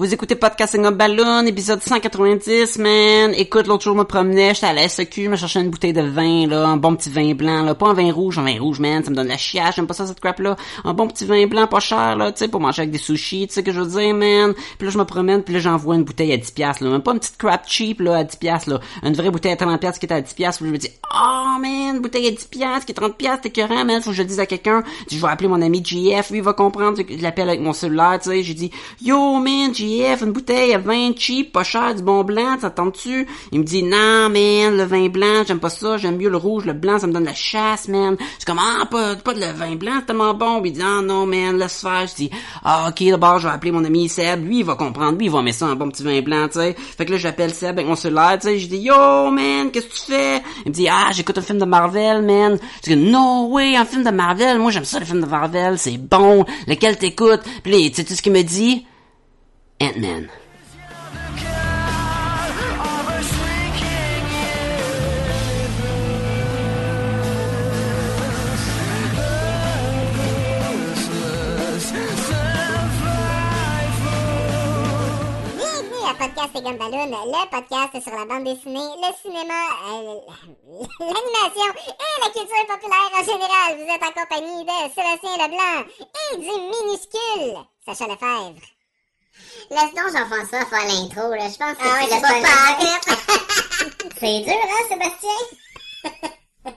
Vous écoutez Podcasting Up Balloon, épisode 190, man. Écoute, l'autre jour, je me promenais, j'étais à la SEQ, je me cherchais une bouteille de vin, là, un bon petit vin blanc, là. Pas un vin rouge, un vin rouge, man. Ça me donne la chiache, j'aime pas ça, cette crap-là. Un bon petit vin blanc, pas cher, là, tu sais, pour manger avec des sushis, tu sais que je veux dire, man. Puis là, je me promène, puis là, j'envoie une bouteille à 10 piastres, là. Même pas une petite crap cheap, là, à 10 piastres, là. Une vraie bouteille à 30 piastres qui est à 10 piastres, je me dis, oh, man, bouteille à 10 piastres, qui est 30 piastres, t'es écœurant, man. Faut que je le dise à quelqu'un. Je vais appeler mon ami JF, lui, il va comprendre. Je l'appelle avec mon cellulaire, tu sais. J'ai dit, yo, man, Une bouteille à vin cheap, pas cher, du bon blanc, ça tente-tu? Il me dit, non, man, le vin blanc, j'aime pas ça, j'aime mieux le rouge, le blanc, ça me donne la chasse, man. Je suis comme, ah, pas, pas de le vin blanc, c'est tellement bon. Il dit, ah, non, man, laisse faire. Je dis, ah, ok, d'abord, je vais appeler mon ami Seb, lui, il va comprendre, lui, il va mettre ça un bon petit vin blanc, tu sais. Fait que là, j'appelle Seb avec mon cellulaire, tu sais, je dis, yo, man, qu'est-ce que tu fais? Il me dit, ah, j'écoute un film de Marvel, man. Je dis, no way, un film de Marvel, moi, j'aime ça, le film de Marvel, c'est bon, lequel t'écoutes? Puis tu sais ce qu'il me dit? Ant-Man. Podcast et Gumballoon, le podcast sur la bande dessinée, le cinéma, euh, l'animation et la culture populaire en général. Vous êtes en compagnie de Sébastien Leblanc et du minuscule Sacha Lefebvre. Laisse donc Jean-François faire l'intro, là. Je pense que Ah ouais, laisse pas. C'est dur, hein, Sébastien?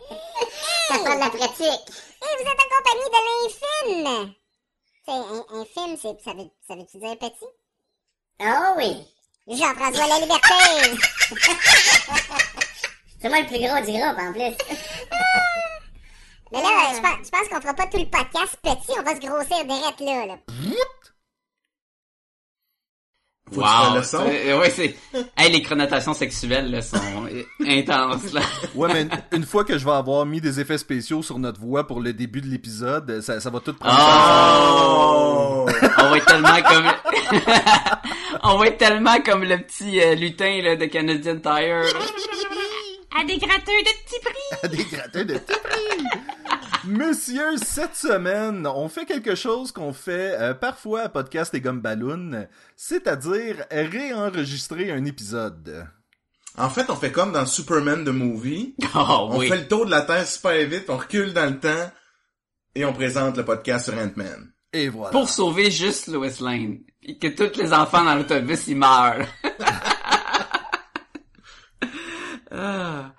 Ça prend de la pratique. Et vous êtes en compagnie de l'infime. C'est un, infime, c'est, ça veut, ça veut-tu dire petit? Oh oui. Jean-François La Liberté. C'est moi le plus gros du groupe, en plus. Mais là, je pense, je pense qu'on fera pas tout le podcast petit, on va se grossir direct là, là. Faut Wow, ouais, c'est, hey, les connotations sexuelles, là, sont intenses, là. Ouais, mais une- fois que je vais avoir mis des effets spéciaux sur notre voix pour le début de l'épisode, ça, ça va tout prendre Oh! On va être tellement comme, on va être tellement comme le petit euh, lutin, là, de Canadian Tire. À des gratteurs de petits prix! sens. des grattins de petits prix. Monsieur, cette semaine, on fait quelque chose qu'on fait euh, parfois à Podcast et Gomme Balloon, c'est-à-dire réenregistrer un épisode. En fait, on fait comme dans Superman the Movie. Oh, On oui. fait le tour de la Terre super vite, on recule dans le temps et on présente le podcast sur Ant-Man. Et voilà. Pour sauver juste Lois Lane. Et que tous les enfants dans l'autobus, ils meurent. ah.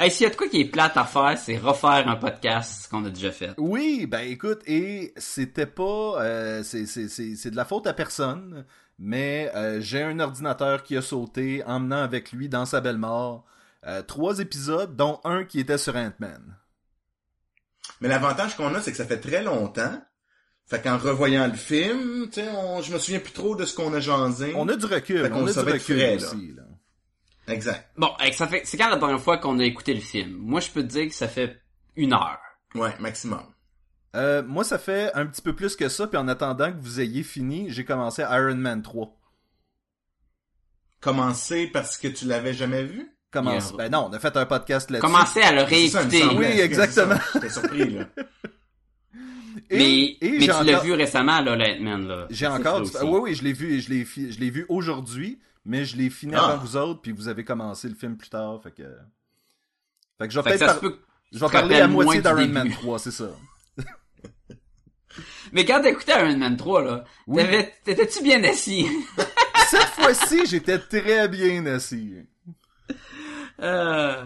Hey, s'il y a de quoi qui est plate à faire, c'est refaire un podcast qu'on a déjà fait. Oui, ben écoute, et c'était pas, euh, c'est c'est c'est c'est de la faute à personne, mais euh, j'ai un ordinateur qui a sauté, emmenant avec lui dans sa belle mort euh, trois épisodes, dont un qui était sur Ant-Man. Mais l'avantage qu'on a, c'est que ça fait très longtemps. Fait qu'en revoyant le film, tu sais, on... je me souviens plus trop de ce qu'on a jasé. On a du recul, on a du recul frais, là. aussi. Là. Exact. Bon, ça fait, c'est quand la dernière fois qu'on a écouté le film? Moi, je peux te dire que ça fait une heure. Ouais, maximum. Euh, moi, ça fait un petit peu plus que ça, puis en attendant que vous ayez fini, j'ai commencé Iron Man 3. Commencer parce que tu l'avais jamais vu? Commence. Yeah. Ben non, on a fait un podcast là-dessus. Commencez à le ça, réécouter. Oui, exactement. J'étais surpris, là. Et- mais et mais tu l'as encore- vu récemment, là, Lightman, là. J'ai encore. du-. Oui, oui, je l'ai vu, je l'ai, fi- je l'ai vu aujourd'hui, mais je l'ai fini Ah. avant vous autres, puis vous avez commencé le film plus tard, fait que. Fait que je vais Fait que peut-être ça se par- peut... je vais te parler à moitié d'Iron. Man 3, c'est ça. Mais quand t'écoutais Iron Man 3, là, Oui. t'avais- t'étais-tu bien assis? Cette fois-ci, j'étais très bien assis. euh...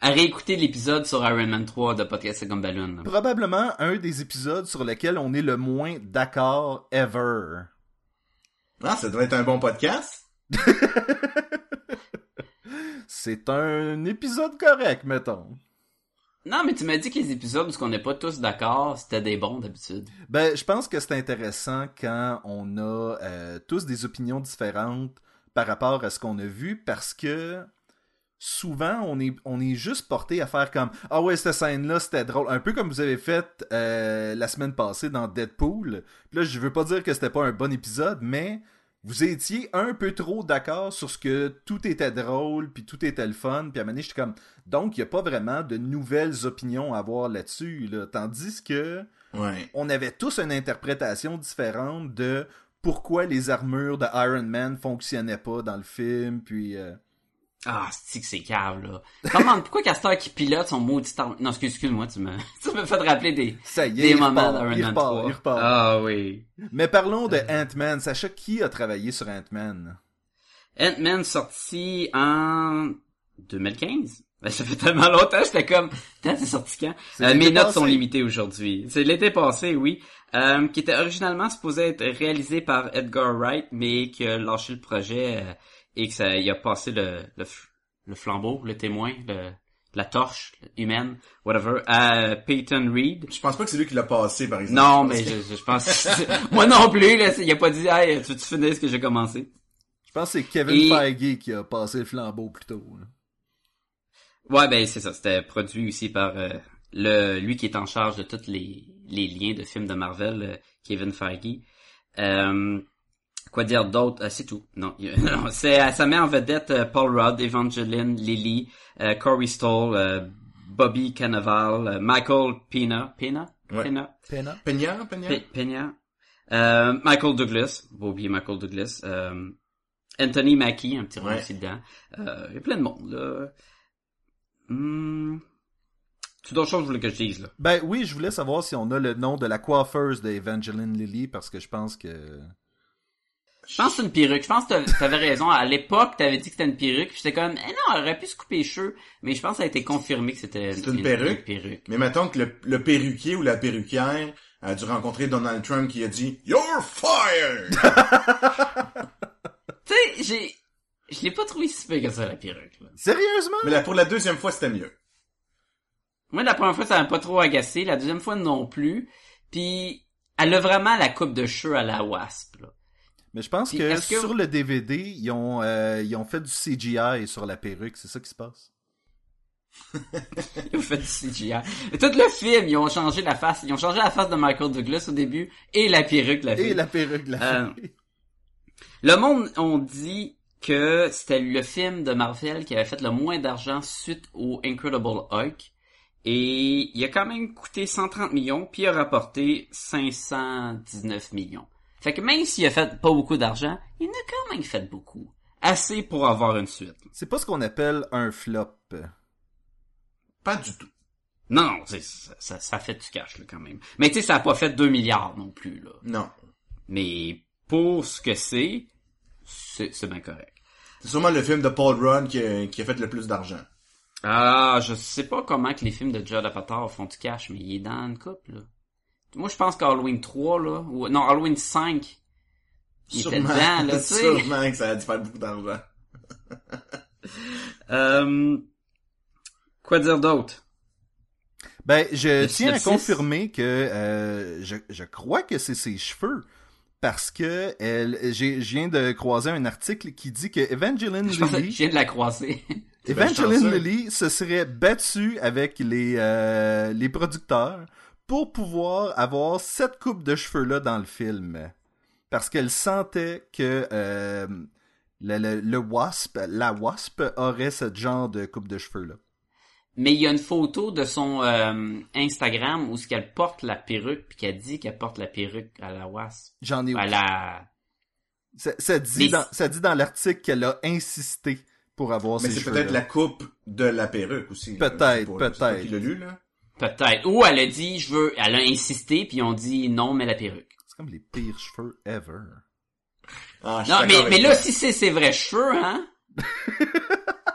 À réécouter l'épisode sur Iron Man 3 de Podcast comme Balloon. Probablement un des épisodes sur lesquels on est le moins d'accord ever. Ah, ça doit être un bon podcast. C'est un épisode correct, mettons. Non, mais tu m'as dit que les épisodes où on n'est pas tous d'accord, c'était des bons d'habitude. Ben, je pense que c'est intéressant quand on a euh, tous des opinions différentes par rapport à ce qu'on a vu parce que souvent on est on est juste porté à faire comme ah ouais cette scène là c'était drôle un peu comme vous avez fait euh, la semaine passée dans Deadpool Puis là je veux pas dire que c'était pas un bon épisode mais vous étiez un peu trop d'accord sur ce que tout était drôle puis tout était le fun puis à un moment donné, j'étais comme donc il y a pas vraiment de nouvelles opinions à avoir là-dessus là. tandis que Ouais. on avait tous une interprétation différente de pourquoi les armures de Iron Man fonctionnaient pas dans le film, puis... euh, Ah, c'est que c'est cave, là. Comment, pourquoi Castor qui pilote son maudit arme... Non, excuse- excuse-moi, tu me, tu me fais te rappeler des, Ça y est, des il moments repart, d'Iron il Man repart, 3. il repart. Ah oui. Mais parlons de Euh. Ant-Man. Sacha, qui a travaillé sur Ant-Man? Ant-Man sorti en 2015. Ben, ça fait tellement longtemps, j'étais comme, putain, c'est sorti quand? Euh, mes notes passé. sont limitées aujourd'hui. C'est l'été passé, oui. Euh, qui était originalement supposé être réalisé par Edgar Wright, mais qui a lâché le projet euh, et que ça, il a passé le, le, le flambeau, le témoin, le, la torche humaine, whatever, à Peyton Reed. Je pense pas que c'est lui qui l'a passé, par exemple. Non, Je pense mais que- je, je pense, moi non plus, là, il a pas dit, hey, tu veux-tu finir ce que j'ai commencé? Je pense que c'est Kevin Et- Feige qui a passé le flambeau plus tôt. là. Ouais, ben c'est ça. C'était produit aussi par euh, le lui qui est en charge de tous les, les liens de films de Marvel, euh, Kevin Feige. Euh, quoi dire d'autre? Euh, C'est tout. Non, c'est euh, ça met en vedette euh, Paul Rudd, Evangeline Lilly, euh, Corey Stoll, euh, Bobby Cannavale, euh, Michael Pena, Pena, Ouais. Pena, Peña? Peña, Peña? Pe- Peña, euh, Michael Douglas, faut oublier Michael Douglas, euh, Anthony Mackie, un petit rôle Ouais. aussi dedans. Euh, il y a plein de monde, là. Hmm. Tout d'autres choses que je voulais que je dise, là? Ben oui, je voulais savoir si on a le nom de la coiffeuse d'Evangeline Lilly, parce que je pense que... Je pense que c'est une perruque. Je pense que t'a- t'avais raison. À l'époque, t'avais dit que c'était une perruque. J'étais comme, eh non, elle aurait pu se couper les cheveux. Mais je pense que ça a été confirmé que c'était C'est une perruque? perruque. Mais mettons que le, le perruquier ou la perruquière a dû rencontrer Donald Trump qui a dit « You're fired! Tu sais, j'ai, je l'ai pas trouvé si pire que ça, la perruque, là. Sérieusement? » Mais là, pour la deuxième fois, c'était mieux. Moi, la première fois, ça m'a pas trop agacé. La deuxième fois, non plus. Puis, elle a vraiment la coupe de cheveux à la wasp, là. Mais je pense que, sur le DVD, ils ont, euh, ils ont fait du CGI sur la perruque, c'est ça qui se passe. Ils ont fait du CGI. Tout le film, ils ont changé la face. Ils ont changé la face de Michael Douglas au début et la perruque de la fille. Et la perruque de la Euh, fille. Le monde ont dit que c'était le film de Marvel qui avait fait le moins d'argent suite au Incredible Hulk. Et il a quand même coûté 130 millions, puis il a rapporté 519 millions. Fait que même s'il a fait pas beaucoup d'argent, il en a quand même fait beaucoup. Assez pour avoir une suite. C'est pas ce qu'on appelle un flop. Pas du tout. Non, ça, ça, ça fait du cash là, quand même. Mais tu sais, ça a pas fait 2 milliards non plus. là. Non. Mais pour ce que c'est, c'est c'est bien correct. C'est sûrement le film de Paul Rudd qui a, qui a fait le plus d'argent. Ah, je sais pas comment que les films de Judd Apatow font du cash, mais il est dans une couple, là. Moi, je pense qu'Halloween 3, là, ou, non, Halloween 5, il était Sûrement, dedans, là, tu sais. sûrement que ça a dû faire beaucoup d'argent. Euh, quoi dire d'autre? Ben, je Le tiens à confirmer que euh, je, je crois que c'est ses cheveux. Parce que elle, j'ai, je viens de croiser un article qui dit que Evangeline Je, que je Lilly, viens de la croiser. Bien Evangeline. Lilly se serait battue avec les, euh, les producteurs pour pouvoir avoir cette coupe de cheveux-là dans le film. Parce qu'elle sentait que euh, le, le, le wasp, la wasp aurait ce genre de coupe de cheveux-là. Mais il y a une photo de son euh, Instagram où ce qu'elle porte la perruque, puis qu'elle dit qu'elle porte la perruque à la wasp. J'en ai À la... Ça, ça dit Mais- dans, ça dit dans l'article qu'elle a insisté pour avoir Mais ces c'est cheveux peut-être la coupe de la perruque aussi. Peut-être, pas, peut-être. c'est toi qui l'a lu, là. Peut-être. Ou elle a dit, je veux, elle a insisté, puis on dit non, mais la perruque. C'est comme les pires cheveux ever. Ah, Non, mais, mais là, si c'est ses vrais cheveux, hein?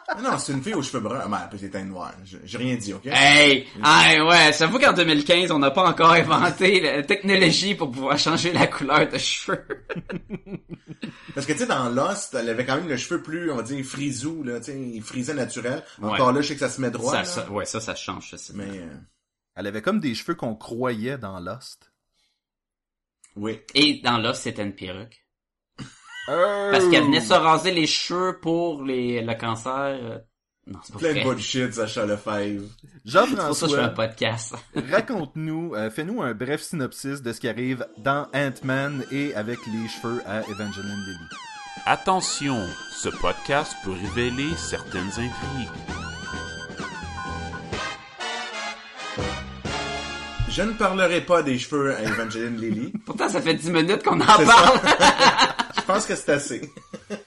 Ah Non, c'est une fille aux cheveux bruns. Ah, ben, elle peut être teint noir. J'ai rien dit, ok? Hey! Hey, ouais, j'avoue qu'en 2015, on n'a pas encore inventé la technologie pour pouvoir changer la couleur de cheveux. Parce que, tu sais, dans Lost, elle avait quand même le cheveu plus, on va dire, frisou, là, tu sais, frisé naturel. Ouais. Encore là, je sais que ça se met droit, ça, là. ça- ouais, ça, ça change, ça, c'est Mais, euh, Elle avait comme des cheveux qu'on croyait dans Lost. oui. Et dans là, c'était une perruque. Euh, Parce qu'elle venait se raser les cheveux pour les, le cancer. Non, c'est pas Plein de vrai. bullshit, Sacha Lefebvre. C'est pour ça que je fais un Jean-François, podcast. raconte-nous, euh, fais-nous un bref synopsis de ce qui arrive dans Ant-Man et avec les cheveux à Evangeline Lilly. Attention, ce podcast peut révéler certaines intrigues. Je ne parlerai pas des cheveux à Evangeline Lilly. Pourtant, ça fait 10 minutes qu'on en C'est parle. Je pense que c'est assez.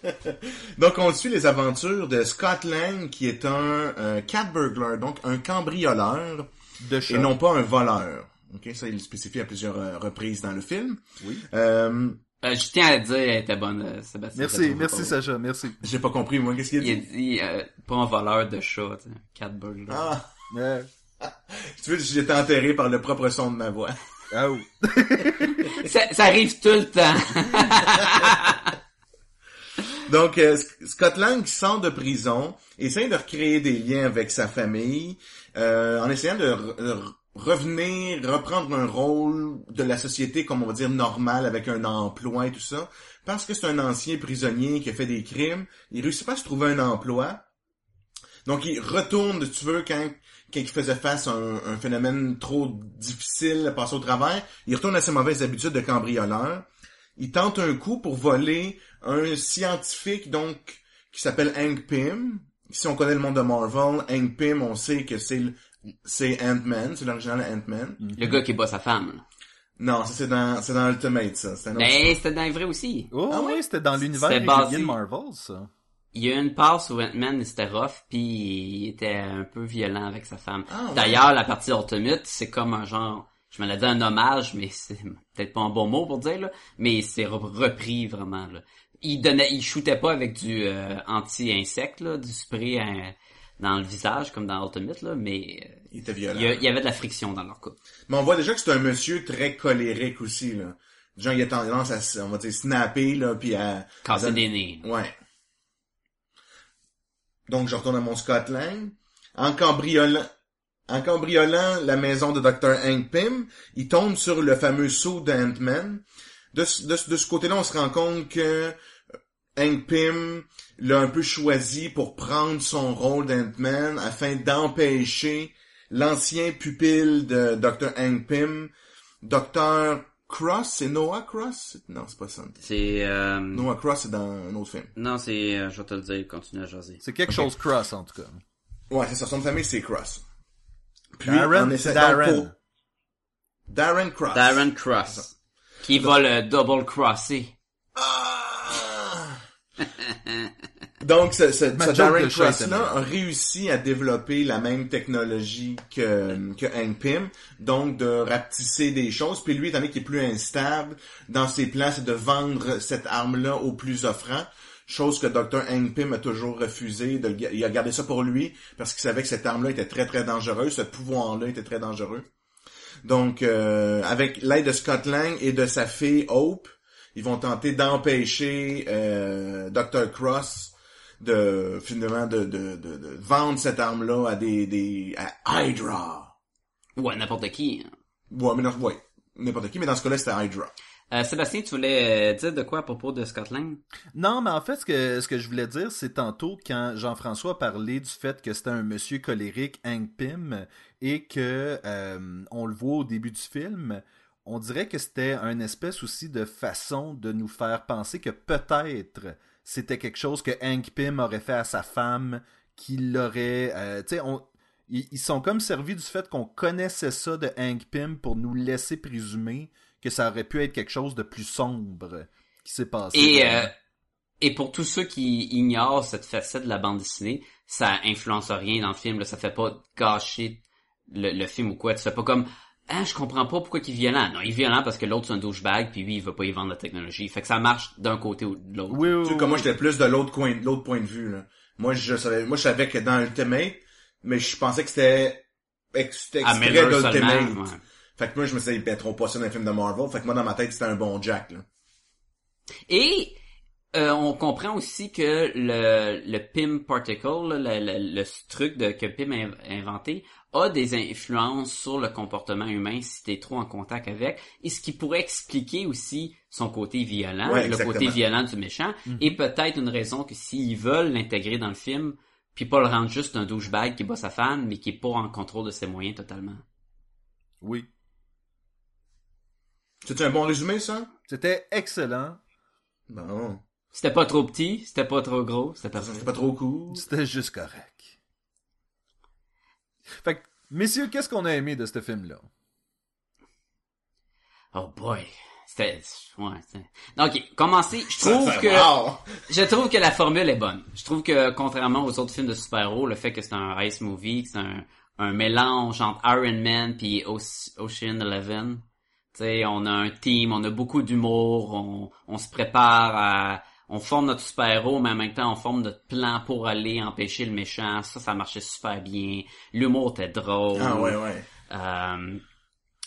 donc, on suit les aventures de Scott Lang, qui est un, un cat burglar, donc un cambrioleur, De et non pas un voleur. Ok, ça, il le spécifie à plusieurs euh, reprises dans le film. Oui. Euh, Euh, je tiens à le dire, elle était bonne, euh, Sébastien. Merci, merci Sacha, merci. j'ai pas compris, moi, qu'est-ce qu'il a Il a dit? dit, euh, pas un voleur de chat, tu sais, cat burglar. Ah, Euh, tu veux, j'étais enterré par le propre son de ma voix. Oh. Ça, ça arrive tout le temps. Donc, euh, Sc- Scott Lang sort de prison, essaie de recréer des liens avec sa famille, euh, en essayant de re- de re- revenir, reprendre un rôle de la société, comme on va dire, normal, avec un emploi et tout ça. Parce que c'est un ancien prisonnier qui a fait des crimes, il réussit pas à se trouver un emploi. Donc, il retourne, si tu veux, quand, quand il faisait face à un, un phénomène trop difficile à passer au travers, il retourne à ses mauvaises habitudes de cambrioleur. Il tente un coup pour voler un scientifique, donc, qui s'appelle Hank Pym. Si on connaît le monde de Marvel, Hank Pym, on sait que c'est le- c'est Ant-Man, c'est l'original Ant-Man. Le gars qui bat sa femme. là. Non, ça c'est dans, c'est dans Ultimate, ça. Autre- Mais c'était dans les vrais aussi. Oh, Ah ouais? oui, c'était dans l'univers C'était régulier basé- de Marvel, ça. Il y a eu une passe où Ant-Man c'était rough, puis il était un peu violent avec sa femme. Ah, ouais. D'ailleurs, la partie Ultimate, c'est comme un genre, je me l'ai dit un hommage, mais c'est peut-être pas un bon mot pour dire, là, mais c'est re- repris vraiment. Là. Il donnait, il shootait pas avec du euh, anti-insecte, là, du spray euh, dans le visage comme dans Ultimate, là, mais euh, Il était violent. il y avait de la friction dans leur couple. Mais on voit déjà que c'est un monsieur très colérique aussi, là. Genre, il a tendance à, on va dire, snapper, là, puis à... Casser des nez. Ouais. Donc, je retourne à mon Scott Lang. En cambriolant, la maison de Dr. Hank Pym, il tombe sur le fameux saut. De, ce- de, ce- côté-là, on se rend compte que euh, Hank Pym l'a un peu choisi pour prendre son rôle d'Ant-Man afin d'empêcher l'ancien pupille de Dr. Hank Pym, Dr. Cross, c'est Noah Cross? Non, c'est pas ça. C'est... Euh... Noah Cross, c'est dans un autre film. Non, c'est... euh, je vais te le dire, continue à jaser. C'est quelque chose cross, en tout cas. Ouais, c'est ça. Son famille, c'est Cross. Puis, Darren, on essaie- Darren. donc, pour- Darren Cross. Darren Cross. Qui va le double crosser. Ah! Donc, ce, ce, ce Darren Cross-là a réussi à développer la même technologie que, que Hank Pym, donc de rapetisser des choses. Puis lui, étant donné qu'il est plus instable, dans ses plans, c'est de vendre cette arme-là au plus offrant. Chose que Dr. Hank Pym a toujours refusé. De, il a gardé ça pour lui parce qu'il savait que cette arme-là était très très dangereuse, ce pouvoir-là était très dangereux. Donc, euh, avec l'aide de Scott Lang et de sa fille Hope, ils vont tenter d'empêcher euh, Dr. Cross de finalement de, de, de, de vendre cette arme-là à des, des à Hydra. Ou à n'importe qui. Ouais, mais non, ouais, n'importe qui, mais dans ce cas-là, c'était Hydra. Euh, Sébastien, tu voulais euh, dire de quoi à propos de Scotland? Non, mais en fait, ce que, ce que je voulais dire, c'est tantôt quand Jean-François parlait du fait que c'était un monsieur colérique, Hank Pym, et que euh, on le voit au début du film, on dirait que c'était une espèce aussi de façon de nous faire penser que peut-être c'était quelque chose que Hank Pym aurait fait à sa femme, qu'il l'aurait... euh, tu sais, on... Ils ils sont comme servis du fait qu'on connaissait ça de Hank Pym pour nous laisser présumer que ça aurait pu être quelque chose de plus sombre qui s'est passé. Et, euh, et pour tous ceux qui ignorent cette facette de la bande dessinée, ça influence rien dans le film. Là, ça fait pas gâcher le, le film ou quoi. Tu fais pas comme ah je comprends pas pourquoi il est violent. Non, il est violent parce que l'autre c'est un douchebag puis lui il veut pas y vendre la technologie. Fait que ça marche d'un côté ou de l'autre. Oui, oui, Tu sais, oui, comme moi, j'étais plus de l'autre coin, de l'autre point de vue, là. Moi, je savais, moi, je savais que dans Ultimate, mais je pensais que c'était, ex- c'était À extrait d'Ultimate. ouais. Fait que moi, je me suis dit, ils mettront pas ça dans un film de Marvel. Fait que moi, dans ma tête, c'était un bon Jack, là. Et euh, on comprend aussi que le, le PIM particle, là, le, le- le truc de, que PIM a inventé, a des influences sur le comportement humain si t'es trop en contact avec, et ce qui pourrait expliquer aussi son côté violent, Ouais, le côté violent du méchant, et peut-être une raison que s'ils veulent l'intégrer dans le film, puis pas le rendre juste un douchebag qui bat sa femme, mais qui est pas en contrôle de ses moyens totalement. Oui. C'est un bon résumé, ça? C'était excellent. Bon. C'était pas trop petit, c'était pas trop gros, c'était parfait. C'est pas trop cool. C'était juste correct. Fait que, messieurs, qu'est-ce qu'on a aimé de ce film-là? Oh boy. C'était, ouais, c'était- Ok, commencer, je trouve que, wow. je trouve que la formule est bonne. Je trouve que, contrairement aux autres films de super-héros, le fait que c'est un race movie, que c'est un, un mélange entre Iron Man puis Oce- Ocean Eleven, tu sais, on a un team, on a beaucoup d'humour, on, on se prépare à, on forme notre super-héros, mais en même temps, on forme notre plan pour aller empêcher le méchant. Ça, ça marchait super bien. L'humour était drôle. Ah ouais, ouais. Euh,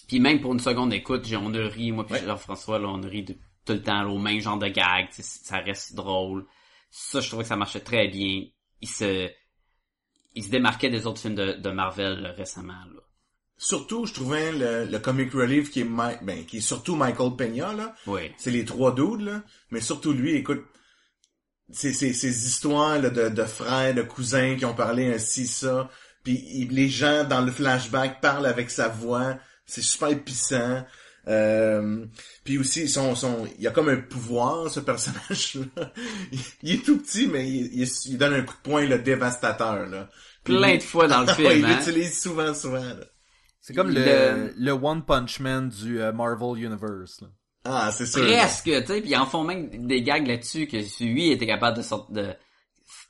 puis même pour une seconde écoute, on a ri, moi puis Ouais. Jean-François, là, on a ri de, tout le temps, là, au même genre de gag, ça reste drôle. Ça, je trouvais que ça marchait très bien. Il se, il se démarquait des autres films de, de Marvel là, récemment, là. Surtout, je trouvais le, le comic relief qui est, ben, qui est surtout Michael Peña, là. Oui. C'est les trois dudes, là. Mais surtout lui, écoute, ces histoires là, de, de frères, de cousins qui ont parlé ainsi, ça. Puis il- les gens dans le flashback parlent avec sa voix. C'est super puissant. Euh, puis aussi, son, son, il a comme un pouvoir, ce personnage-là. Il, il est tout petit, mais il, il, il donne un coup de poing, le dévastateur, là. Puis Plein de fois dans le film, il hein. l'utilise souvent, souvent, là. C'est comme le, Le- le One Punch Man du euh, Marvel Universe. là. Ah, c'est sûr. Presque, tu sais, puis ils en font même des gags là-dessus que si lui était capable de sortir de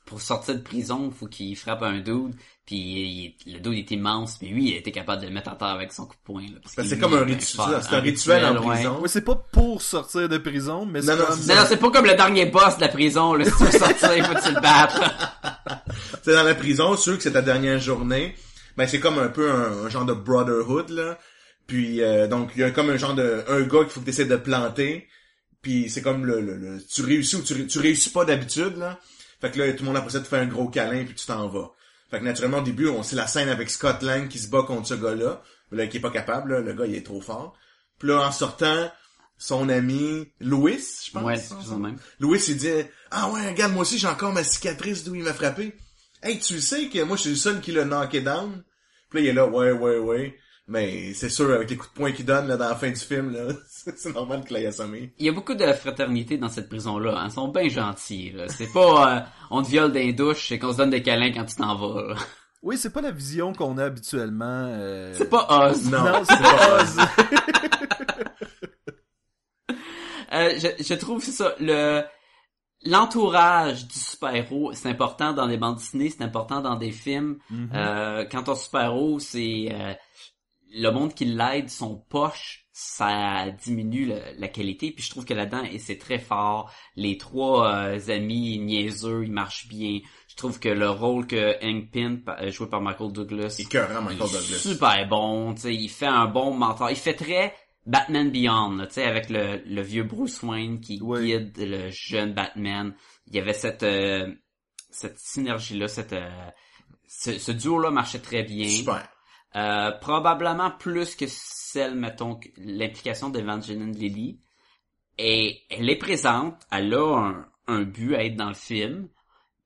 pour sortir de prison, faut qu'il frappe un dude, puis il- le dude est immense, puis lui il était capable de le mettre à terre avec son coup de poing. Que c'est comme un fort. c'est un rituel en ouais. prison. Ouais, c'est pas pour sortir de prison, mais c'est Non, non, comme... Non, non, c'est pas comme le dernier boss de la prison, là, si tu veux sortir, il faut que tu le battes. là. C'est dans la prison, sûr que c'est ta dernière journée. Ben c'est comme un peu un, un genre de brotherhood là. Puis euh, donc il y a comme un genre de un gars qu'il faut que tu essaies de planter. Puis c'est comme le, le, le- tu réussis ou tu, tu réussis pas d'habitude là. Fait que là tout le monde après ça te fait un gros câlin puis tu t'en vas. Fait que naturellement au début on c'est la scène avec Scott Lang qui se bat contre ce gars-là, là qui est pas capable là, le gars il est trop fort. Puis là en sortant son ami Louis, je pense. Ouais, c'est même. Louis, il dit, ah ouais, regarde, moi aussi, j'ai encore ma cicatrice d'où il m'a frappé. Hey, tu le sais que moi, je suis le seul qui l'a knocké down? Puis là, il est là, ouais, ouais, ouais. Mais c'est sûr, avec les coups de poing qu'il donne, là, dans la fin du film, là, c'est normal qu'il aille assommé. Il y a beaucoup de fraternité dans cette prison-là. hein. Ils sont bien gentils. là. C'est pas euh, on te viole dans les douches, c'est qu'on se donne des câlins quand tu t'en vas. là. Oui, c'est pas la vision qu'on a habituellement. euh, C'est pas Oz. Non, Non, c'est pas Oz. Euh, je, je trouve c'est ça le l'entourage du super-héros, c'est important dans les bandes dessinées, c'est important dans des films. Mhm. Euh, quand ton super-héros, c'est euh, le monde qui l'aide, son poche, ça diminue le- la qualité. Puis je trouve que là-dedans, et c'est très fort. Les trois euh, amis niaiseux, ils marchent bien. Je trouve que le rôle que Hank Pym, euh, joué par Michael Douglas, écœurant, Michael Douglas. super bon. Tu sais, il fait un bon mentor. Il fait très Batman Beyond, là, tu sais, avec le, le vieux Bruce Wayne qui Oui. guide le jeune Batman. Il y avait cette euh, cette synergie là, cette euh, ce, ce duo-là marchait très bien. Super. Euh, probablement plus que celle, mettons, l'implication d'Evangeline Lilly. Et elle est présente, elle a un, un but à être dans le film,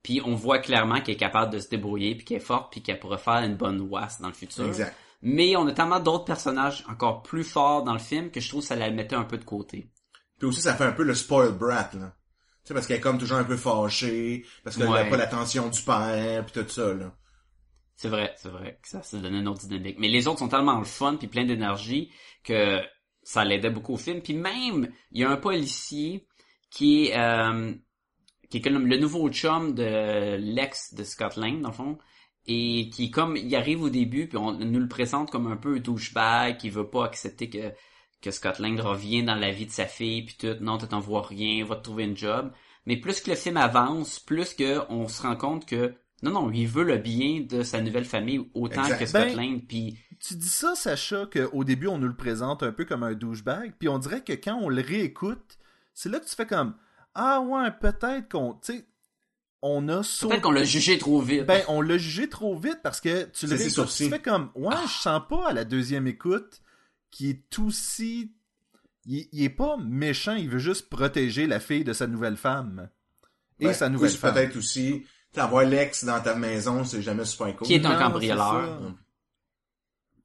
puis on voit clairement qu'elle est capable de se débrouiller, puis qu'elle est forte, puis qu'elle pourrait faire une bonne wasse dans le futur. Exact. Mais on a tellement d'autres personnages encore plus forts dans le film que je trouve que ça la mettait un peu de côté. Puis aussi, ça fait un peu le spoiled brat, là. Tu sais, parce qu'elle est comme toujours un peu fâchée, parce qu'elle n'a Ouais. pas l'attention du père, puis tout ça, là. C'est vrai, c'est vrai que ça, ça donnait une autre dynamique. Mais les autres sont tellement le fun puis plein d'énergie que ça l'aidait beaucoup au film. Puis même, il y a un policier qui est, euh, qui est comme le nouveau chum de l'ex de Scott Lang, dans le fond. Et qui, comme, il arrive au début, puis on nous le présente comme un peu un douchebag, qui veut pas accepter que, que Scott Lang revienne dans la vie de sa fille, puis tout, non, t'en vois rien, va te trouver une job. Mais plus que le film avance, plus que on se rend compte que non, non, il veut le bien de sa nouvelle famille autant Exact. que Scott Ben, Lang. Puis Tu dis ça, Sacha, qu'au début, on nous le présente un peu comme un douchebag, puis on dirait que quand on le réécoute, c'est là que tu fais comme Ah ouais, peut-être qu'on. Tu sais, on a sauté. peut-être qu'on l'a jugé trop vite. Ben, on l'a jugé trop vite parce que tu le réécoutes, tu fais comme Ouais, je sens pas à la deuxième écoute qui est aussi. Il, il est pas méchant, il veut juste protéger la fille de sa nouvelle femme. Et Ben, sa nouvelle ou femme. peut-être aussi, avoir l'ex dans ta maison, c'est jamais super cool. Qui est un cambrioleur.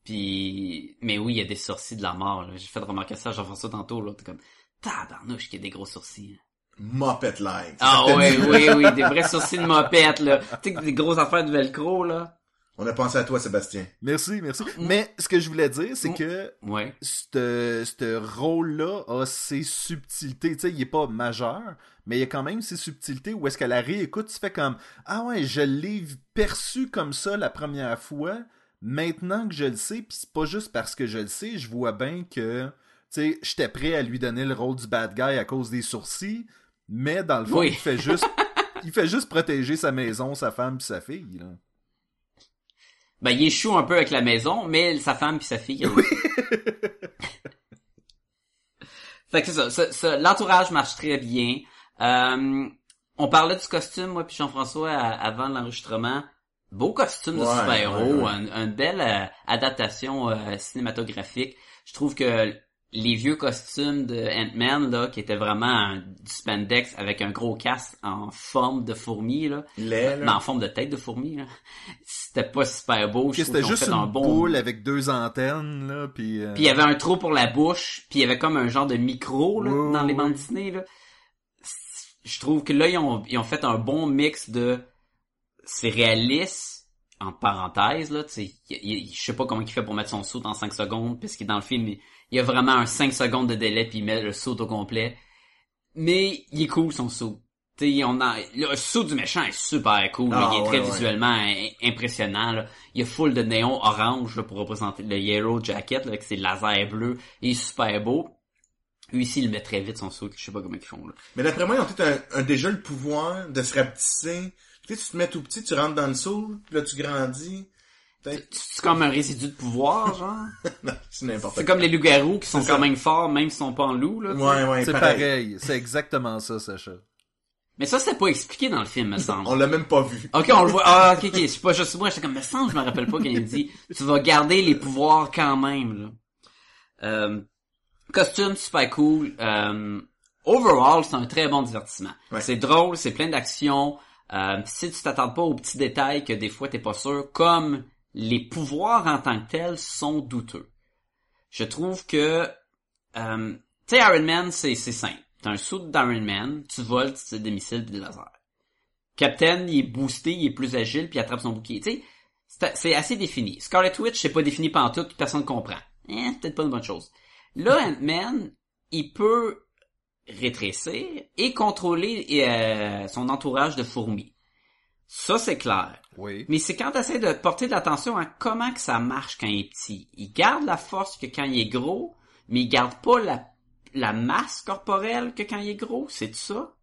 Puis, mais oui, il y a des sourcils de la mort. J'ai fait remarquer ça à Jean-François tantôt. là. T'es comme, tabarnouche, qu'il y a des gros sourcils. Muppet-like. Ah Ça oui, oui, oui, des vrais sourcils de mopette, là. Tu sais, des grosses affaires de velcro, là. On a pensé à toi, Sébastien. Merci, merci. Mais ce que je voulais dire, c'est que Ouais. ce ce rôle-là a ses subtilités. Tu sais, il est pas majeur, mais il y a quand même ses subtilités où est-ce qu'à la réécoute, tu fais comme Ah ouais, je l'ai perçu comme ça la première fois. Maintenant que je le sais, puis c'est pas juste parce que je le sais, je vois bien que tu sais, j'étais prêt à lui donner le rôle du bad guy à cause des sourcils, mais dans le fond, Oui. il fait juste il fait juste protéger sa maison, sa femme puis sa fille là. Ben, il échoue un peu avec la maison, mais sa femme puis sa fille. fait que c'est ça. L'entourage marche très bien. Euh, on parlait du costume, moi puis Jean-François, avant l'enregistrement. Beau costume de Ouais, super-héros, ouais, ouais. un- une belle euh, adaptation euh, cinématographique. Je trouve que les vieux costumes de Ant-Man, là, qui étaient vraiment un- du spandex avec un gros casque en forme de fourmi, là, Laid, là. mais en forme de tête de fourmi, là. C'était pas super beau. Trouve c'était juste une un bon... boule avec deux antennes là, puis euh, Puis il y avait un trou pour la bouche, puis il y avait comme un genre de micro là, dans les bandes dessinées. Là. Je trouve que là, ils ont, ils ont fait un bon mix de... C'est réaliste, en parenthèse, là, tu sais, je sais pas comment il fait pour mettre son saut en 5 secondes, que dans le film, il, il y a vraiment un 5 secondes de délai, puis il met le saut au complet. Mais il est cool, son saut. Tu sais, on a, le saut du méchant est super cool, Ah, il est ouais, très ouais. visuellement im- impressionnant, là. Il y a full de néon orange, là, pour représenter le Yellow Jacket, là, avec ses lasers bleus. Il est super beau. Lui ici, il met très vite, son saut, je sais pas comment ils font, là. Mais d'après moi, ils ont peut-être un, un- déjà le pouvoir de se rapetisser. Tu sais, tu te mets tout petit, tu rentres dans le saut, puis là, tu grandis. C'est comme un résidu de pouvoir, genre. non, c'est n'importe C'est quoi. comme les loups-garous qui sont C'est quand même forts, même s'ils sont pas en loup, là. Ouais, ouais, c'est pareil. pareil. C'est exactement ça, Sacha. Mais ça, c'est pas expliqué dans le film, me semble. On l'a même pas vu. Ok, on le voit. Ah, ok, ok. C'est pas juste moi. J'étais comme, me semble, je me rappelle pas quand il dit, tu vas garder les pouvoirs quand même, là. Euh, costume super cool. Euh, overall, c'est un très bon divertissement. Ouais. C'est drôle, c'est plein d'action. Euh, si tu t'attends pas aux petits détails que des fois t'es pas sûr, comme les pouvoirs en tant que tels sont douteux. Je trouve que, euh, tu sais, Iron Man, c'est c'est simple. T'as un saut d'Iron Man, tu voles, tu tires des missiles pis des lasers. Captain, il est boosté, il est plus agile, puis il attrape son bouclier. Tu sais, c'est- assez défini. Scarlet Witch, c'est pas défini pantoute, personne comprend. Eh, c'est peut-être pas une bonne chose. Là, Ant-Man, il peut rétrécir et contrôler euh, son entourage de fourmis. Ça, c'est clair. Oui. Mais c'est quand tu essaies de porter de l'attention à comment que ça marche quand il est petit. Il garde la force que quand il est gros, mais il garde pas la, la masse corporelle que quand il est gros. C'est ça?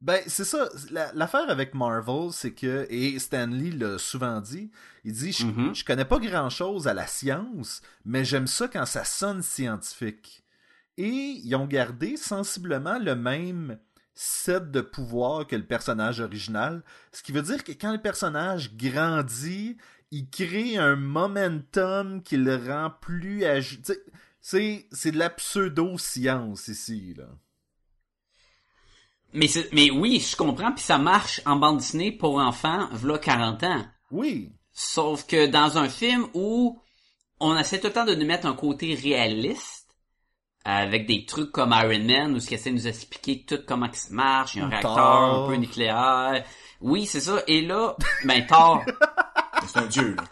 Ben, c'est ça. La- L'affaire avec Marvel, c'est que, et Stanley l'a souvent dit, il dit, je, Mhm. je connais pas grand chose à la science, mais j'aime ça quand ça sonne scientifique. Et ils ont gardé sensiblement le même set de pouvoir que le personnage original, ce qui veut dire que quand le personnage grandit, il crée un momentum qui le rend plus agi... tu sais, C'est, c'est de la pseudo-science ici, là. Mais, mais oui, je comprends, puis ça marche en bande dessinée pour enfants, v'là 40 ans. Oui, Sauf que dans un film où on essaie tout le temps de nous mettre un côté réaliste, avec des trucs comme Iron Man, où ce qu'il essaie de nous expliquer tout comment que ça marche, il y a un réacteur un peu nucléaire. Oui, c'est ça. Et là, ben Thor. C'est un dieu, là.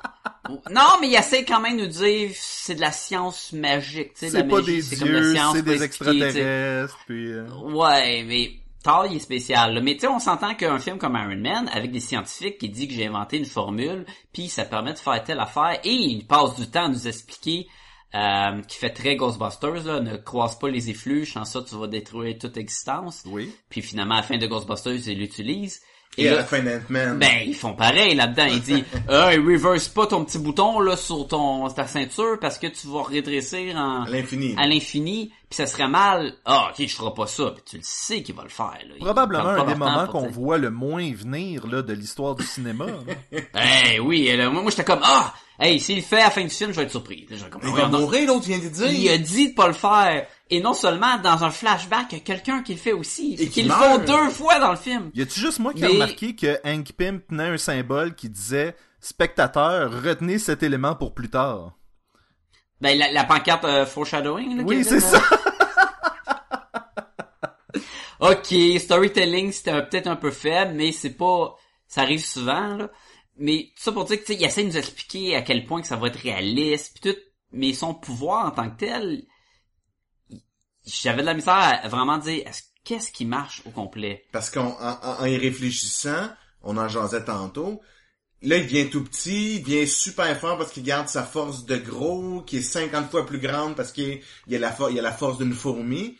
non, mais il essaie quand même de nous dire c'est de la science magique, tu sais, de la c'est pas magie, des c'est comme la dieux, science c'est des extraterrestres, puis... euh, Ouais, mais Thor, il est spécial. là. Mais tu sais, on s'entend qu'un film comme Iron Man, avec des scientifiques qui dit que j'ai inventé une formule, puis ça permet de faire telle affaire, et il passe du temps à nous expliquer, euh, qui fait très Ghostbusters, là, ne croise pas les effluves, sans ça tu vas détruire toute existence. Oui. Puis finalement, à la fin de Ghostbusters, ils l'utilisent. Et à là, la fin d'Ant-Man. ben, ils font pareil là-dedans. Il dit, euh, reverse pas ton petit bouton là sur ton ta ceinture parce que tu vas redresser en à l'infini. à l'infini, puis ça serait mal. Ah, ok, je ferai pas ça. Puis tu le sais qu'il va le faire. Là. Ils Probablement un des moments qu'on dire. voit le moins venir là, de l'histoire du cinéma. Eh oui, là, moi, moi j'étais comme ah, hey, s'il le fait à la fin du film, je vais être surpris. Là, j'ai comme, Il va mourir, l'autre vient de dire. Il a dit de pas le faire. Et non seulement dans un flashback, il y a quelqu'un qui le fait aussi. Et qui le font deux fois dans le film. y a-tu juste moi qui ai remarqué que Hank Pym tenait un symbole qui disait spectateur, retenez cet élément pour plus tard? Ben la, la pancarte euh, foreshadowing. Là, Oui, c'est ça. Ok, storytelling c'était peut-être un peu faible, mais c'est pas, ça arrive souvent là. Mais tout ça pour dire que, il essaie de nous expliquer à quel point que ça va être réaliste, pis tout, mais son pouvoir en tant que tel, j'avais de la misère à vraiment dire, est-ce- qu'est-ce qui marche au complet? Parce qu'en en, en- y réfléchissant, on en jasait tantôt, là, il devient tout petit, il devient super fort parce qu'il garde sa force de gros, qui est 50 fois plus grande parce qu'il il a la, force d'une fourmi.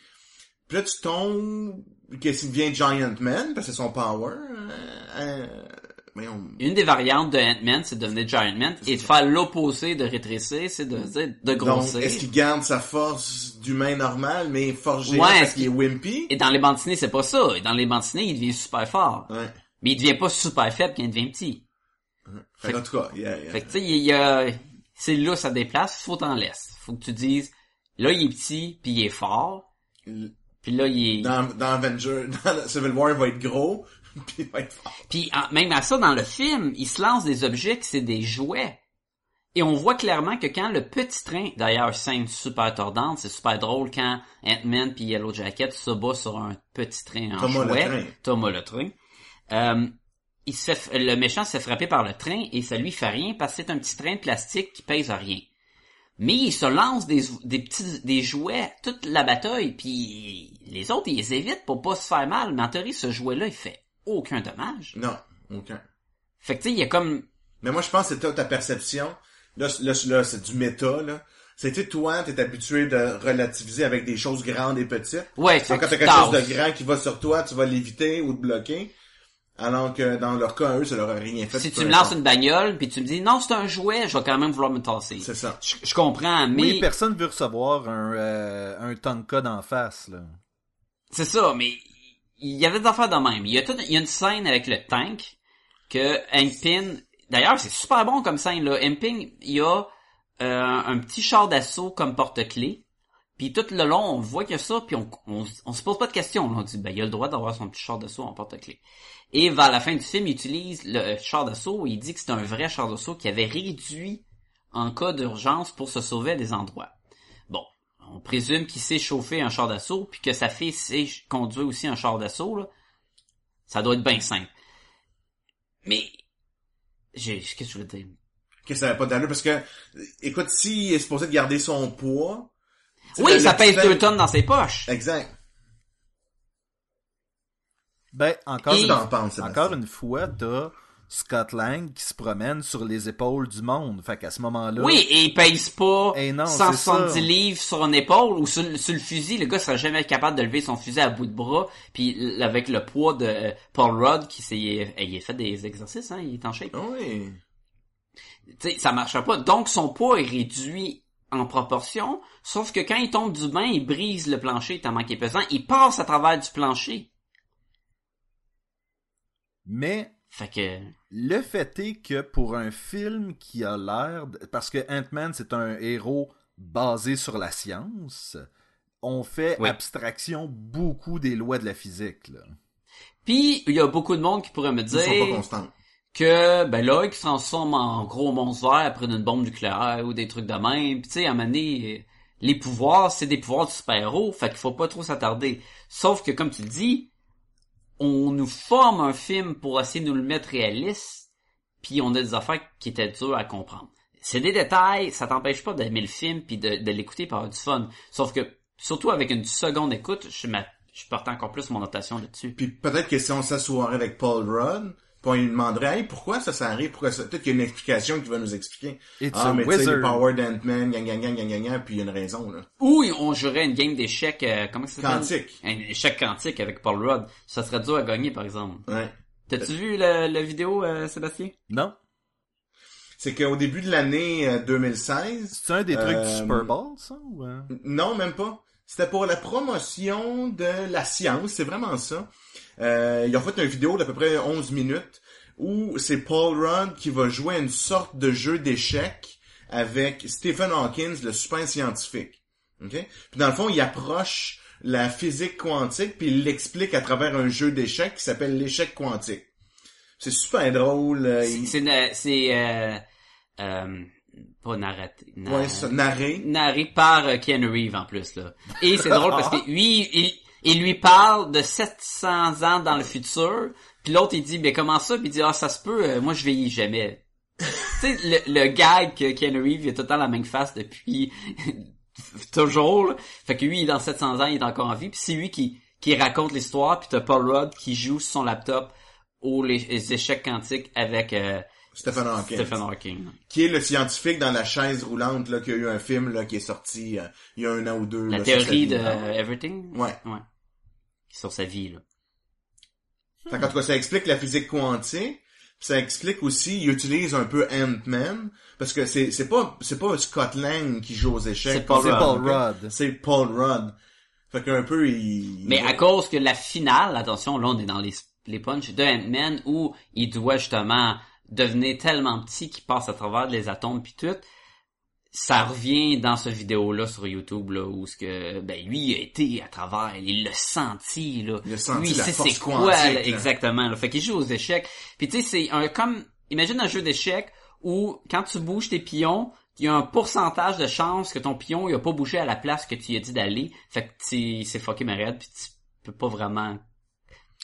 Puis là, tu tombes, qu'est-ce qu'il devient Giant Man, parce que c'est son power. Euh, euh, mais on... Une des variantes de Ant-Man, c'est de devenir Giant Man, et de faire l'opposé de rétrécir, c'est de de Donc, grossir. est-ce qu'il garde sa force d'humain normal, mais forgé Ouais, parce est-ce qu'il est wimpy? Et dans les bandes dessinées, c'est pas ça. Et dans les bandes dessinées, il devient super fort. Ouais. Mais il devient pas super faible quand il devient petit. Fait, en tout cas, yeah, yeah. Fait que tu sais, il y a, c'est là ça déplace, faut t'en laisser. Faut que tu dises, là il est petit, puis il est fort, puis là il est, dans, dans Avenger, dans Civil War, il va être gros, puis en- même à ça dans le film, il se lance des objets que c'est des jouets. Et on voit clairement que quand le petit train, d'ailleurs scène super tordante, c'est super drôle quand Ant-Man puis Yellow Jacket se bat sur un petit train en Thomas le jouet, train. Thomas le train. Euh, il se fait, le méchant se fait frapper par le train et ça lui fait rien parce que c'est un petit train de plastique qui pèse à rien. Mais il se lance des, des petits des jouets toute la bataille puis les autres ils les évitent pour pas se faire mal. Mais en théorie ce jouet là il fait aucun dommage. Non, aucun. Fait que tu sais il y a comme Mais moi, je pense que c'était ta perception. Là, là, là c'est du méta, là. C'était toi, t'es habitué de relativiser avec des choses grandes et petites. ouais Donc, fait quand t'as tu quelque chose de grand qui va sur toi, tu vas l'éviter ou te bloquer. Alors que dans leur cas, eux, ça leur a rien fait. Si tu me lances une bagnole puis tu me dis non c'est un jouet, je vais quand même vouloir me tasser. C'est ça. Je, je comprends mais Oui, personne veut recevoir un, euh, un Tonka d'en face, là. C'est ça, mais il y avait des affaires de même. Il y a toute, il y a une scène avec le tank que Hank d'ailleurs c'est super bon comme scène là. Hank il y a euh, un petit char d'assaut comme porte-clés. Puis tout le long, on voit a ça, puis on, on, se pose pas de questions. On dit, ben, il a le droit d'avoir son petit char d'assaut en porte-clés. Et vers la fin du film, il utilise le char d'assaut, il dit que c'est un vrai char d'assaut qui avait réduit en cas d'urgence pour se sauver à des endroits. On présume qu'il sait chauffer un char d'assaut, puis que sa fille sait conduire aussi un char d'assaut, là. Ça doit être bien simple. Mais, j'ai, qu'est-ce que je veux dire? Que ça n'a pas d'allure parce que, écoute, s'il est supposé de garder son poids. Oui, ça pèse deux tonnes dans ses poches. Exact. Ben, encore, Et- une, T'en penses, encore une fois, t'as Scott Lang qui se promène sur les épaules du monde. Fait qu'à ce moment-là... Oui, et il pèse pas Eh non, 170 c'est ça. livres sur une épaule ou sur, le- sur le fusil. Le gars serait jamais capable de lever son fusil à bout de bras. Puis avec le poids de euh, Paul Rudd, qui s'est, il a fait des exercices, hein, il est en shape. Oui. Tu sais, ça marchera pas. Donc son poids est réduit en proportion. Sauf que quand il tombe du bain, il brise le plancher tellement qu'il est pesant. Il passe à travers du plancher. Mais Fait que... le fait est que pour un film qui a l'air... de- Parce que Ant-Man, c'est un héros basé sur la science, on fait Oui. abstraction beaucoup des lois de la physique. Là. Puis, il y a beaucoup de monde qui pourrait me Ils sont pas dire constants. que, ben là, qui se transforme en gros monstre vert après une bombe nucléaire ou des trucs de même. Puis, tu sais, à un moment donné, les pouvoirs, c'est des pouvoirs de super-héros, fait qu'il faut pas trop s'attarder. Sauf que, comme tu le dis, on nous forme un film pour essayer de nous le mettre réaliste, puis on a des affaires qui étaient dures à comprendre. C'est des détails, ça t'empêche pas d'aimer le film puis de, l'écouter par du fun. Sauf que, surtout avec une seconde écoute, je, je porte encore plus mon notation là-dessus. Puis peut-être que si on s'assoirait avec Paul Rudd, puis on lui demanderait, hey, pourquoi ça, ça arrive, pourquoi ça... Peut-être qu'il y a une explication qui va nous expliquer. It's ah, a mais tu sais, power d'Ant-Man, gang, gang, gang, gang, gang, gang, puis il y a une raison, là. Ou on jouerait une game d'échecs, euh, comment ça s'appelle? Quantique. Un échec quantique avec Paul Rudd. Ça serait dur à gagner, par exemple. Ouais. T'as-tu vu la, la vidéo, euh, Sébastien? Non? C'est qu'au début de l'année euh, 2016, C'est un des trucs Euh, du Super Bowl, ça? Ou, euh? Non, même pas. C'était pour la promotion de la science, c'est vraiment ça. Euh, ils ont fait une vidéo d'à peu près 11 minutes où c'est Paul Rudd qui va jouer à une sorte de jeu d'échecs avec Stephen Hawkins, le super scientifique. OK? Puis dans le fond, il approche la physique quantique puis il l'explique à travers un jeu d'échecs qui s'appelle l'échec quantique. C'est super drôle. euh, C'est, euh, euh, pas narraté. na- ouais, narré. narré par Keanu Reeves, en plus, là. Et c'est drôle parce que lui, il, il lui parle de 700 ans dans le futur, puis l'autre il dit mais comment ça, puis il dit ah ça se peut, euh, moi je vieillis jamais. tu sais le, le gag que Ken Reeves il a tout le temps la même face depuis toujours. là. Fait que lui il est dans 700 ans, il est encore en vie, puis c'est lui qui qui raconte l'histoire, puis t'as Paul Rudd qui joue sur son laptop aux les, les échecs quantiques avec euh, Stephen Hawking. Stephen Hawking. Qui est le scientifique dans la chaise roulante, là, qui a eu un film, là, qui est sorti, euh, il y a un an ou deux. La là, théorie de. Everything? Ouais. Ouais. Sur sa vie là. Fait qu'en tout cas, ça explique la physique quantique. Ça explique aussi, il utilise un peu Ant-Man, parce que c'est, c'est pas, c'est pas Scott Lang qui joue aux échecs. C'est Paul Rudd, Paul ok? Rudd. C'est Paul Rudd. Fait qu'un peu, il... Mais il- à cause que la finale, attention, là on est dans les, les punchs de Ant-Man où il doit justement devenir tellement petit qu'il passe à travers les atomes puis tout, ça revient dans ce vidéo-là sur YouTube là où ce que ben lui il a été à travers, il l'a senti là. Il a senti lui la force c'est quoi quantique, là, exactement. Là. Fait qu'il joue aux échecs. Puis tu sais c'est un comme imagine un jeu d'échecs où quand tu bouges tes pions il y a un pourcentage de chance que ton pion il a pas bougé à la place que tu lui as dit d'aller. Fait que tu- c'est fucké malade puis tu peux pas vraiment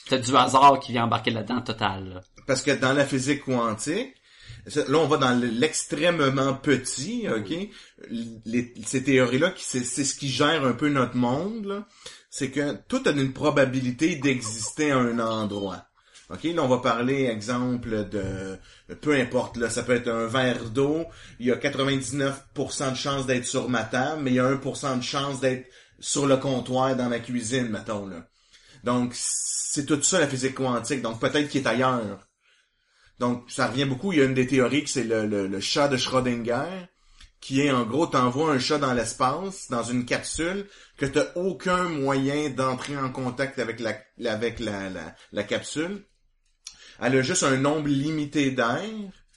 T'as du hasard qui vient embarquer là-dedans total. là. Parce que dans la physique quantique, là on va dans l'extrêmement petit, ok? Les- ces théories-là, c'est c'est ce qui gère un peu notre monde, là. c'est que tout a une probabilité d'exister à un endroit. Ok, là on va parler exemple de peu importe là, ça peut être un verre d'eau, il y a 99% de chance d'être sur ma table, mais il y a 1% de chance d'être sur le comptoir dans ma cuisine, mettons là. Donc c'est tout ça la physique quantique. Donc peut-être qu'il est ailleurs. Donc ça revient beaucoup. Il y a une des théories que c'est le, le, chat de Schrödinger, qui est en gros t'envoies un chat dans l'espace, dans une capsule, que t'as aucun moyen d'entrer en contact avec la, avec la, la, la capsule. Elle a juste un nombre limité d'air.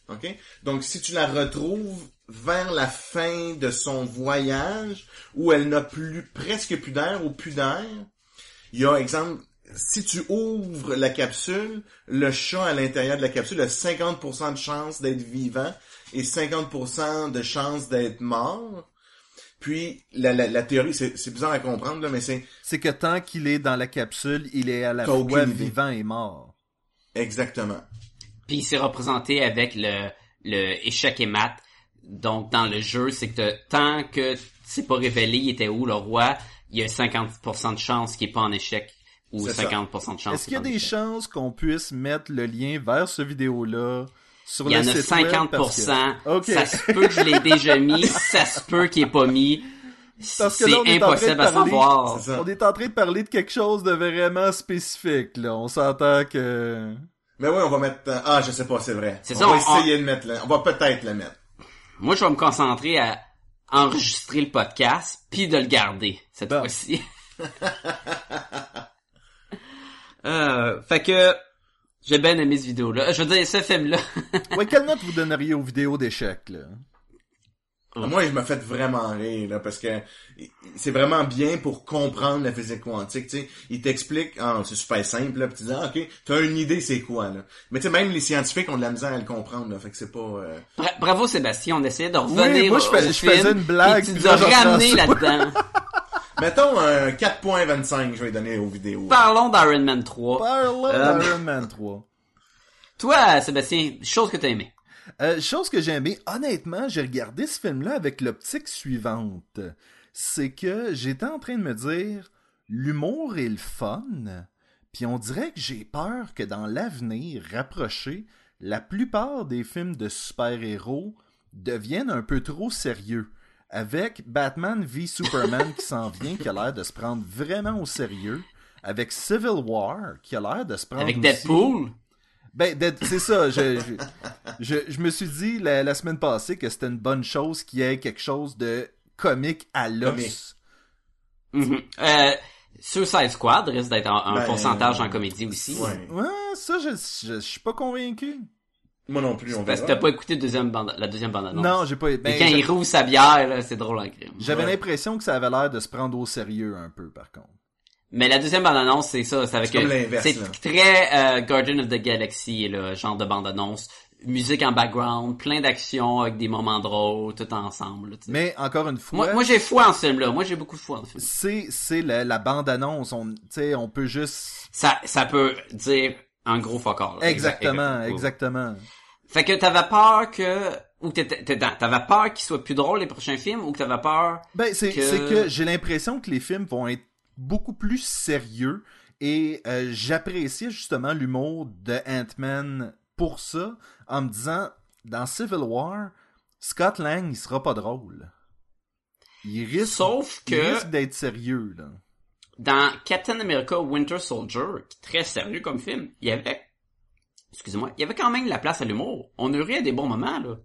OK? Donc, si tu la retrouves vers la fin de son voyage, où elle n'a plus, presque plus d'air ou plus d'air, il y a, exemple, si tu ouvres la capsule, le chat à l'intérieur de la capsule a 50% de chance d'être vivant et 50% de chance d'être mort. Puis, la, la, la théorie, c'est c'est bizarre à comprendre, là, mais c'est C'est que tant qu'il est dans la capsule, il est à la fois vivant et mort. exactement. Puis c'est représenté avec le, le échec et mat. Donc dans le jeu, c'est que t'as- tant que c'est pas révélé il était où le roi, il y a 50% de chance qu'il est pas en échec ou C'est ça. 50% de chance. Est-ce qu'il y a des chances qu'on puisse mettre le lien vers ce vidéo-là sur Il y le en a site web? 50%. Parce que- Ok. Ça se peut que je l'ai déjà mis, ça se peut qu'il est pas mis. C'est là, impossible à parler- savoir. On est en train de parler de quelque chose de vraiment spécifique, là. On s'entend que... Mais oui, on va mettre... euh, Ah, je sais pas, c'est vrai. C'est on ça, va on- essayer de mettre... la- On va peut-être le mettre. Moi, je vais me concentrer à enregistrer le podcast puis de le garder cette Bon. fois-ci. euh, fait que j'ai bien aimé cette vidéo-là. Je veux dire, ce film-là. Ouais, quelle note vous donneriez aux vidéos d'échecs, là? Moi, je me fais vraiment rire, là, parce que c'est vraiment bien pour comprendre la physique quantique, tu sais. Il t'explique, ah, c'est super simple, là, pis tu dis, ah, ok, t'as une idée, c'est quoi, là? Mais tu sais, même les scientifiques ont de la misère à le comprendre, là, fait que c'est pas... euh, Bra- Bravo Sébastien, on essayait de revenir Oui, moi, je au- fais- au je faisais film, une blague, tu nous as ramené là-dedans. Mettons un 4.25, je vais donner aux vidéos. Parlons d'Iron Man 3. Parlons Euh, d'Iron Man 3. Toi, Sébastien, chose que t'as aimé. Euh, chose que j'ai aimé, honnêtement, j'ai regardé ce film-là avec l'optique suivante. C'est que j'étais en train de me dire, l'humour est le fun, puis on dirait que j'ai peur que dans l'avenir rapproché, la plupart des films de super-héros deviennent un peu trop sérieux. Avec Batman v Superman qui s'en vient, qui a l'air de se prendre vraiment au sérieux. Avec Civil War, qui a l'air de se prendre Avec aussi- Deadpool? ben, Dead- c'est ça. Je, je, je, je me suis dit la, la semaine passée que c'était une bonne chose qu'il y ait quelque chose de comique à l'os. Mhm. Euh, Suicide Squad risque d'être un, un Ben, pourcentage en comédie aussi. Ouais. Ouais, ça, je, je, je suis pas convaincu. Moi non plus, on Parce que t'as pas écouté le deuxième bande- la deuxième bande-annonce. Non, j'ai pas. Et Ben, quand j'a- il roule sa bière, là, c'est drôle en crime. J'avais Ouais. l'impression que ça avait l'air de se prendre au sérieux un peu, par contre. Mais la deuxième bande-annonce, c'est ça, c'est avec C'est comme l'inverse, c'est là. très euh, Guardian of the Galaxy, là, genre de bande-annonce. musique en background, plein d'actions avec des moments drôles, tout ensemble. là, tu sais. Mais encore une fois, Moi, moi j'ai foi en ce film-là. Moi, j'ai beaucoup de foi en ce film. c'est c'est la, la bande annonce. On, tu sais, on peut juste Ça, ça peut dire un gros fuck all. exactement, Exact- exactement. Fait que t'avais peur que, ou t'avais peur qu'ils soient plus drôles les prochains films, ou que t'avais peur Ben c'est que- c'est que j'ai l'impression que les films vont être beaucoup plus sérieux et euh, j'appréciais justement l'humour de Ant-Man pour ça en me disant dans Civil War, Scott Lang il sera pas drôle. Il risque Sauf il que risque d'être sérieux là. Dans Captain America Winter Soldier, qui est très sérieux comme film, il y avait, excusez-moi, il y avait quand même la place à l'humour. On aurait des bons moments, là.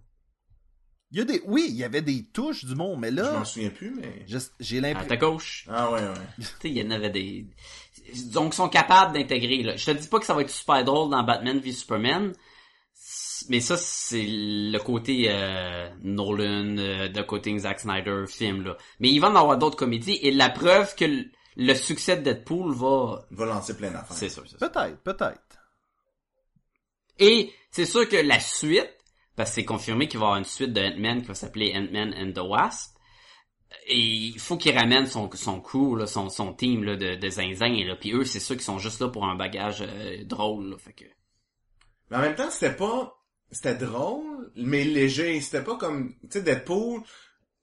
Il y a des oui, il y avait des touches du monde mais Je là m'en souviens plus, mais... je- j'ai À l'impression ta gauche. Ah ouais, ouais. Tu sais, il y en avait des... Donc, ils sont capables d'intégrer, là. Je te dis pas que ça va être super drôle dans Batman v Superman, mais ça, c'est le côté euh, Nolan, euh, de côté Zack Snyder film, là. Mais il va en avoir d'autres comédies, et la preuve que le, succès de Deadpool va... Va lancer plein d'affaires. C'est sûr, c'est sûr. peut-être, peut-être. Et c'est sûr que la suite, parce que c'est confirmé qu'il va y avoir une suite de Ant-Man qui va s'appeler Ant-Man and the Wasp, et il faut qu'il ramène son, son crew, là, son, son team là, de, de zinzin, là. Puis eux, c'est ceux qui sont juste là pour un bagage euh, drôle. Là, fait que... Mais en même temps, c'était pas... C'était drôle, mais léger. C'était pas comme... Tu sais, Deadpool...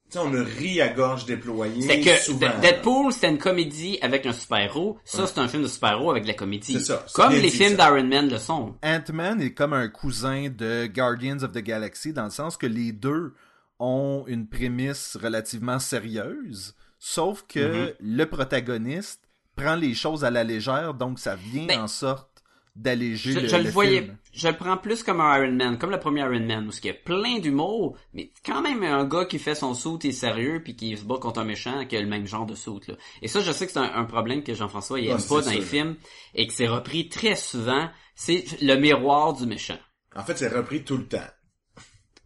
Tu sais, on a ri à gorge déployée C'était que souvent. Deadpool, c'était une comédie avec un super-héros. Ça, c'est un film de super-héros avec de la comédie. C'est ça, c'est Comme les dit, films d'Iron Man le sont. Ant-Man est comme un cousin de Guardians of the Galaxy dans le sens que les deux ont une prémisse relativement sérieuse, sauf que Mm-hmm. le protagoniste prend les choses à la légère, donc ça vient Ben, en sorte d'alléger Je, le, je le le voyais, film. je le prends plus comme un Iron Man, comme le premier Iron Man, où il y a plein d'humour, mais quand même un gars qui fait son saut est sérieux puis qui se bat contre un méchant qui a le même genre de saut là. Et ça, je sais que c'est un, un problème que Jean-François il Ah, aime pas dans les films et que c'est repris très souvent. C'est le miroir du méchant. En fait, c'est repris tout le temps.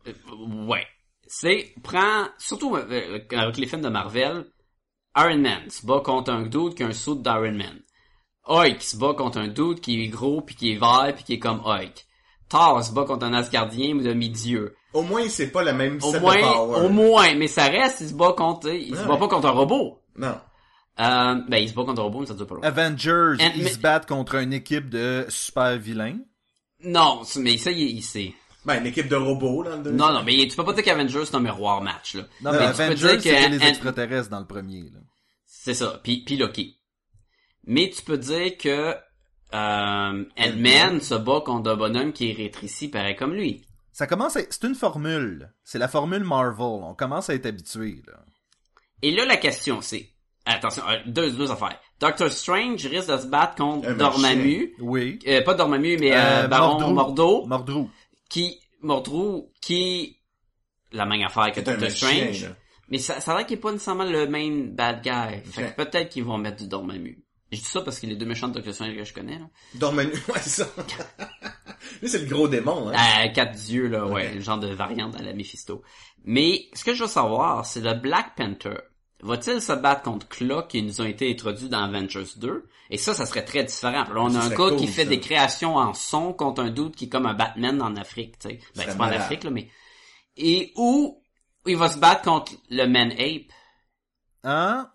Euh, ouais. C'est, prend, surtout euh, avec les films de Marvel, Iron Man se bat contre un dude qui a un saut d'Iron Man. Hulk se bat contre un dude qui est gros puis qui est vert puis qui est comme Hulk. Thor se bat contre un Asgardien ou demi-dieu. Au moins, c'est pas la même Au set moins, de power. au moins, mais ça reste, il se bat contre, il se Ouais, bat ouais. pas contre un robot. Non. Euh, ben, il se bat contre un robot, mais ça dure pas longtemps. Avengers, ils mais- se battent contre une équipe de super vilains. Non, mais ça, il, il sait. Ben, une équipe de robots dans le deuxième. Non, non, mais tu peux pas dire qu'Avengers c'est un miroir match, là. Non, mais tu peux Avengers, dire que c'était les extraterrestres dans le premier. Là. C'est ça, puis puis Loki. Mais tu peux dire que euh, Ant-Man se bat contre un bonhomme qui est rétréci pareil comme lui. Ça commence à... C'est une formule. C'est la formule Marvel. On commence à être habitué. Là. Et là, la question, c'est... Attention, euh, deux, deux affaires. Doctor Strange risque de se battre contre Un Dormammu. Oui. Euh, pas Dormammu, mais euh, Euh, Baron Mordru. Mordo. Mordru. qui... Mordru, qui... La même affaire que Doctor Strange. Mais ça, ça a l'air qu'il est pas nécessairement le main bad guy. Fait que peut-être qu'ils vont mettre du Dormammu. Je dis ça parce que les deux méchants de Doctor Strange que je connais, là. Dormammu, ouais, c'est ça. Lui, c'est le gros démon, hein. Euh, quatre dieux, là, ouais, le genre de variante à la Mephisto. Mais, ce que je veux savoir, c'est le Black Panther. Va-t-il se battre contre Claw qui nous ont été introduits dans Avengers 2? Et ça, ça serait très différent. Là, on Ça a un gars cool, qui fait ça. des créations en son contre un dude qui est comme un Batman en Afrique, tu sais. Ben, c'est pas en. Afrique, là, mais... Et où il va se battre contre le Man Ape, Hein?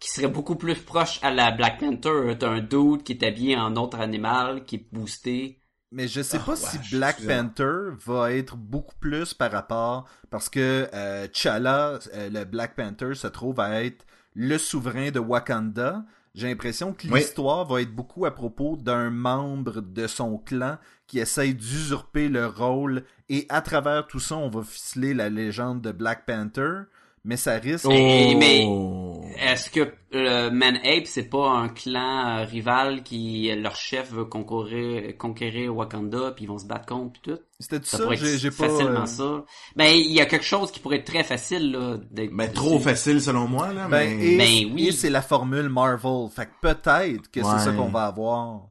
Qui serait beaucoup plus proche à la Black Panther. T'as un dude qui est habillé en autre animal, qui est boosté. Mais je sais Ah, pas ouais, si Black. Panther va être beaucoup plus par rapport parce que euh, T'Challa, euh, le Black Panther, se trouve à être le souverain de Wakanda. J'ai l'impression que Oui. l'histoire va être beaucoup à propos d'un membre de son clan qui essaye d'usurper le rôle et à travers tout ça, on va ficeler la légende de Black Panther. Mais ça risque. Et- mais- Oh. Est-ce que le Man Ape, c'est pas un clan euh, rival qui, leur chef veut concourir, conquérir Wakanda, puis ils vont se battre contre, puis tout? C'était Ça, ça, j'ai pas. facilement euh, ça. Ben, il y a quelque chose qui pourrait être très facile, là. d'être Ben, trop dessus. facile, selon moi, là, Ben, mais... et, Ben oui. c'est la formule Marvel. Fait que peut-être que Ouais. c'est ça qu'on va avoir.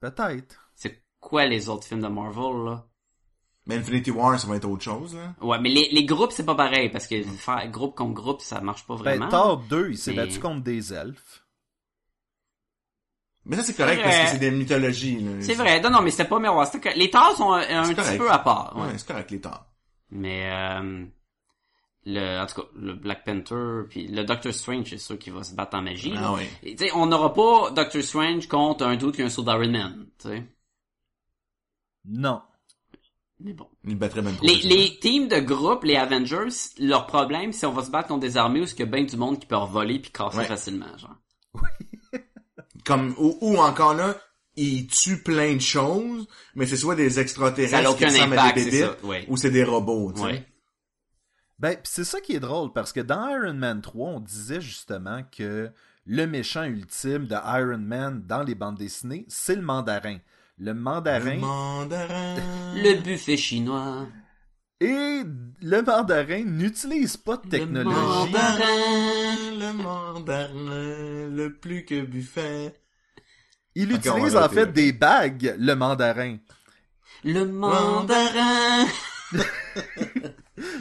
Peut-être. C'est quoi les autres films de Marvel, là? Mais Infinity War, ça va être autre chose, là. Ouais, mais les, les groupes, c'est pas pareil, parce que faire groupe contre groupe, ça marche pas vraiment. Ben, Thor 2, il s'est Mais- battu contre des elfes. Mais ça, c'est correct parce que c'est des mythologies, là. C'est vrai. Non, non, mais c'était pas miroir. Les Thors sont un, petit correct. peu à part. ouais. Ouais, c'est correct, les torts. Mais euh, le, en tout cas, le Black Panther puis le Doctor Strange, c'est sûr qu'il va se battre en magie. Ah oui. Et, tu sais, on n'aura pas Doctor Strange contre un doute qui a un saut d'Iron Man. Tu sais. Non. Mais bon. Il battrait même trop. Les, les teams de groupe, les Avengers, leur problème, c'est on va se battre contre des armées où il y a bien du monde qui peut voler puis casser Ouais. facilement, genre. Comme, ou, ou encore là, ils tuent plein de choses, mais c'est soit des extraterrestres qui ressemblent impact, à des bébites, ça. Ouais. ou c'est des robots, tu sais. Ouais. Ben, pis c'est ça qui est drôle, parce que dans Iron Man 3, on disait justement que le méchant ultime de Iron Man dans les bandes dessinées, c'est le mandarin. Le Le mandarin. mandarin. Le buffet chinois. Et le mandarin n'utilise pas de Le technologie. mandarin. le mandarin, le plus que buffet. Il utilise en fait des bagues, le mandarin. Le mandarin.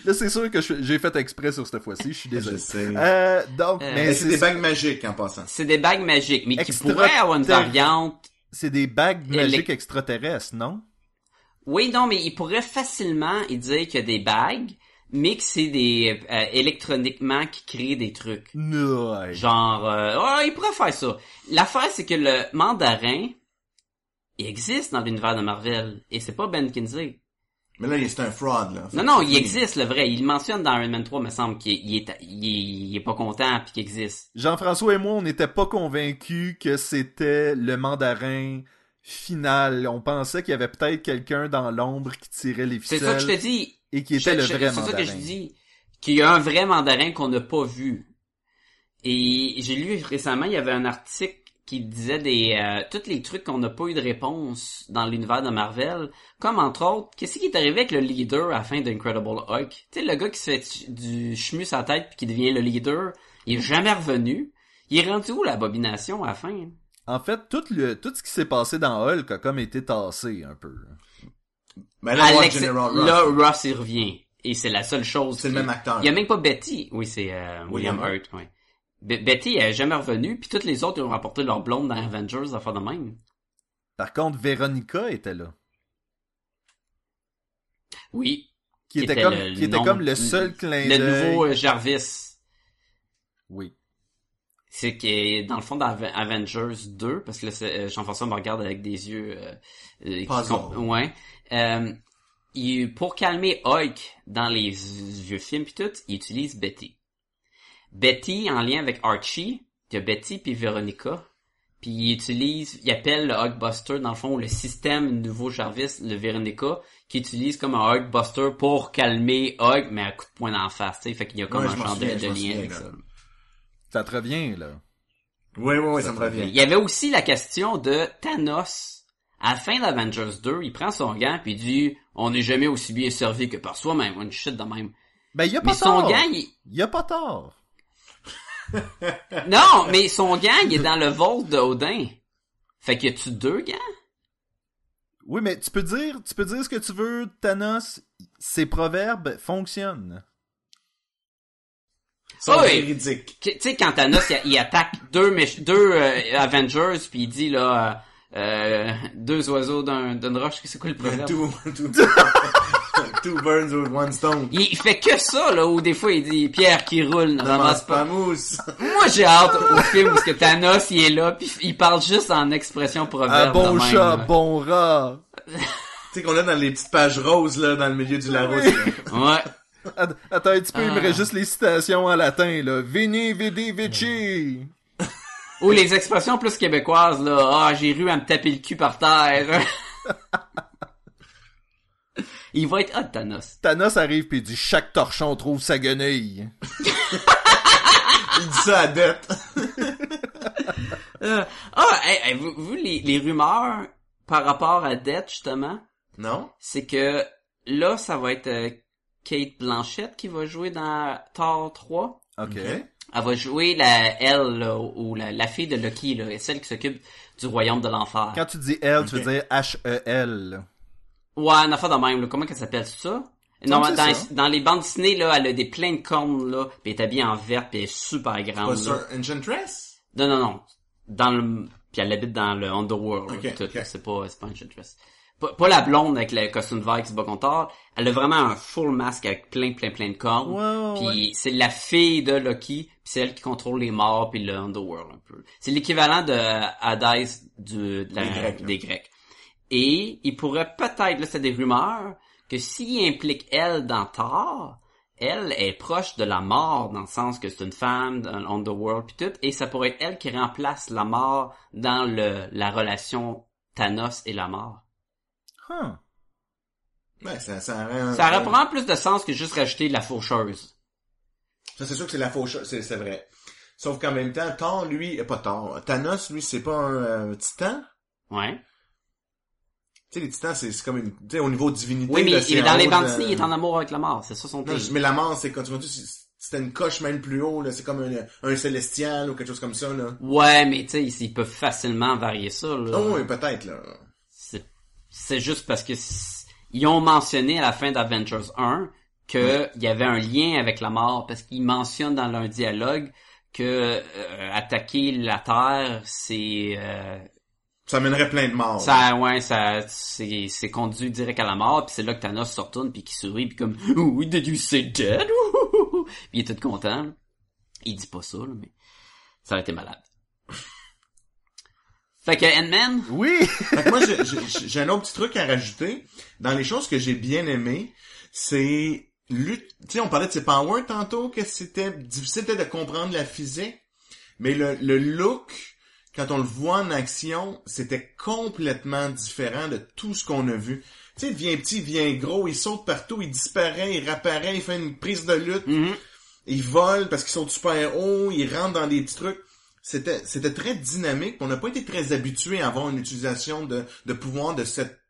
Là, c'est sûr que j'ai fait exprès sur cette fois-ci, je suis Je désolé. sais. Euh, donc, Euh, mais c'est des bagues magiques en passant. C'est des bagues magiques, mais qui pourraient avoir une variante. C'est des bagues magiques les- extraterrestres, non? Oui, non, mais il pourrait facilement il dire qu'il y a des bagues, mais que c'est des euh, électroniquement qui créent des trucs. Non. Genre, euh, ouais, il pourrait faire ça. L'affaire, c'est que le mandarin, il existe dans l'univers de Marvel, et c'est pas Ben Kinsey. Mais là, il- c'est un fraud, là. Non, non, il existe, le vrai. Il le mentionne dans Iron Man 3, me semble qu'il il est, il est, il est pas content puis qu'il existe. Jean-François et moi, on n'était pas convaincus que c'était le mandarin final. On pensait qu'il y avait peut-être quelqu'un dans l'ombre qui tirait les C'est ficelles ça que je te dis. et qui était Je- le je- vrai C'est ça mandarin. que je dis. Qu'il y a un vrai mandarin qu'on n'a pas vu. Et j'ai lu récemment, il y avait un article qui disait des euh, tous les trucs qu'on n'a pas eu de réponse dans l'univers de Marvel, comme entre autres, qu'est-ce qui est arrivé avec le leader à la fin d'Incredible Hulk? Tu sais le gars qui se fait du chemus à la tête puis qui devient le leader, il est jamais revenu. Il est rendu où l'abomination à la fin? En fait, tout, le, tout ce qui s'est passé dans Hulk a comme été tassé un peu. Mais là, Alex- General Ross. là Ross il revient et c'est la seule chose. C'est le même acteur. Il y a même pas Betty. Oui, c'est euh, William, William Hurt. Oui. Be- Betty elle est jamais revenue, puis toutes les autres ils ont rapporté leur blonde dans Avengers, à faire de même. Par contre, Véronica était là. Oui. Qui, Qui était, était comme, le qui était nom- comme le seul clin Le d'œil. nouveau euh, Jarvis. Oui. C'est que dans le fond d'Ave- Avengers 2, parce que là, euh, Jean-François me regarde avec des yeux euh, euh, comp- ouais. Euh, il- pour calmer Hulk dans les vieux films pis tout, il utilise Betty. Betty en lien avec Archie, il y a Betty puis Veronica. Puis il utilise, il appelle le Hulkbuster dans le fond le système nouveau Jarvis, le Veronica, qui utilise comme un Hulkbuster pour calmer Hulk, mais à coup de poing d'en face, tu sais, fait qu'il y a comme Ouais, un genre de, lien souviens, avec là. ça. Ça te revient, là. Oui, oui, oui, ça me Il revient. y avait aussi la question de Thanos. À la fin d'Avengers 2, il prend son gant puis il dit « On n'est jamais aussi bien servi que par soi-même. » Une shit de même. Ben, il y a Mais pas son tort. gant, il... Il y a pas tort. Non, mais son gant, il est dans le vol d'Odin. Fait que y a-tu deux gants? Oui, mais tu peux dire, tu peux dire ce que tu veux, Thanos. Ses proverbes fonctionnent. Oui. véridiques. Tu sais, quand Thanos, il, il attaque deux, deux euh, Avengers puis il dit là... euh, euh, deux oiseaux d'un- d'une roche, c'est quoi le proverbe? two birds with one stone. Il, il fait que ça, là, où des fois il dit Pierre qui roule, ne ramasse pas. pas mousse. Moi, j'ai hâte au film où ce que Thanos, il est là, puis il parle juste en expression Un proverbe. bon de même, chat, là. bon rat. tu sais qu'on a dans les petites pages roses, là, dans le milieu du Larousse. Ouais. Att- Attends un petit peu, il me Ah. reste juste les citations en latin, là. Vini, vidi, vici. Ou les expressions plus québécoises, là. Ah, j'ai eu à me taper le cul par terre. il va être hot, Thanos. Thanos arrive pis il dit chaque torchon trouve sa guenille. Il dit ça à dette. Euh, ah, hey, hey, vous, vous, les, les rumeurs par rapport à Death, justement, Non? c'est que là, ça va être euh, Kate Blanchett qui va jouer dans Thor 3. Ok. Elle va jouer la elle là, ou la, la fille de Loki, là, celle qui s'occupe du royaume de l'enfer. Quand tu dis L, tu veux dire H-E-L. Ouais, une affaire de même, là. Comment qu'elle s'appelle ça? Non, dans, ça. dans les bandes dessinées, là, elle a des pleins de cornes, là, pis elle est habillée en vert, pis elle est super grande, Pas là. sur Enchantress? Non, non, non. Dans le, Puis elle habite dans le Underworld. Ok, tout, ok. là. C'est pas, c'est pas Enchantress. Pas, pas la blonde avec le costume vert qui se bat contre. Elle a vraiment un full masque avec plein, plein, plein de cornes. Ouais, Puis c'est la fille de Loki, puis c'est elle qui contrôle les morts puis le Underworld un peu. C'est l'équivalent de Hades du, de la- Grecs, des Grecs. Et il pourrait peut-être, là c'est des rumeurs, que s'il implique elle dans Thor, elle est proche de la mort dans le sens que c'est une femme dans l'Underworld puis tout, et ça pourrait être elle qui remplace la mort dans le la relation Thanos et la mort. Huh. Ouais, ça, ça, aurait- Ça aurait probablement plus de sens que juste rajouter la faucheuse. Ça, c'est sûr que c'est la fauche, c'est, c'est vrai. Sauf qu'en même temps, Thor, lui, euh, pas Thor, Thanos, lui, c'est pas un euh, titan? Ouais. Tu sais, les titans, c'est, c'est comme une, tu sais, au niveau divinité. Oui, mais là, il est dans les bandes de- il est en amour avec la mort, c'est ça son thème. mais la mort, c'est quand tu c'était une coche même plus haut, là, c'est comme un, un célestial ou quelque chose comme ça, là. Ouais, mais tu sais, ils- peuvent facilement varier ça, là. Oh, oui, peut-être, là. C'est, c'est juste parce que ils ont mentionné à la fin d'Avengers 1 que il y avait un lien avec la mort parce qu'ils mentionnent dans leur dialogue que euh, attaquer la Terre, c'est euh, Ça mènerait plein de morts. ça ouais, ça c'est c'est conduit direct à la mort, puis c'est là que Thanos se retourne puis qui sourit puis comme "Oui, did you say dead?" Puis il est tout content. là. Il dit pas ça là, mais ça aurait été malade. Fait que Ant-Man, Oui! Fait que moi, j'ai- j'ai j'ai un autre petit truc à rajouter. Dans les choses que j'ai bien aimées, c'est... Tu sais, on parlait de ses powers tantôt, que c'était difficile peut-être de comprendre la physique. Mais le, le look, quand on le voit en action, c'était complètement différent de tout ce qu'on a vu. Tu sais, il devient petit, il devient gros, il saute partout, il disparaît, il réapparaît, il fait une prise de lutte, mhm. il vole parce qu'il saute super haut, il rentre dans des petits trucs. C'était, c'était très dynamique. On n'a pas été très habitué à avoir une utilisation de, de pouvoir de cette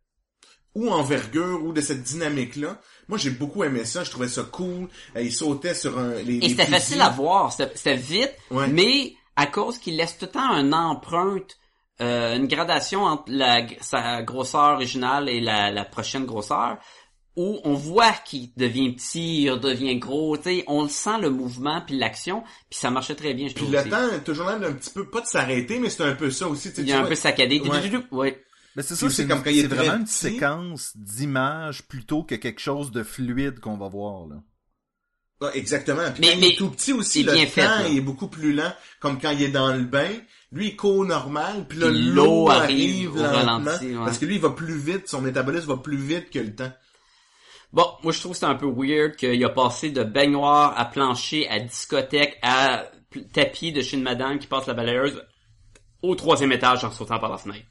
ou envergure ou de cette dynamique-là. Moi, j'ai beaucoup aimé ça. Je trouvais ça cool. Euh, Il sautait sur un, les, Et c'était facile à voir, c'était c'était vite, Ouais. mais à cause qu'il laisse tout le temps une empreinte, euh, une gradation entre la, sa grosseur originale et la, la prochaine grosseur, où on voit qu'il devient petit, il redevient gros, tu sais, on le sent le mouvement puis l'action, puis ça marchait très bien, je Puis trouve. le temps, toujours l'air d'un petit peu, pas de s'arrêter, mais c'est un peu ça aussi. tu sais, il tu est un peu saccadé. Ouais. Mais c'est ça, c'est comme quand il est vraiment une séquence d'images plutôt que quelque chose de fluide qu'on va voir, là. Ouais, exactement. Puis Mais- quand il mais est tout petit aussi, le temps fait, il est beaucoup plus lent, comme quand il est dans le bain. Lui, il court normal, puis là, l'eau arrive, lentement, ralenti, ouais. parce que lui, il va plus vite, son métabolisme va plus vite que le temps. Bon, moi je trouve que c'est un peu weird qu'il a passé de baignoire à plancher à discothèque à tapis de chez une madame qui passe la balayeuse au troisième étage en sautant par la fenêtre.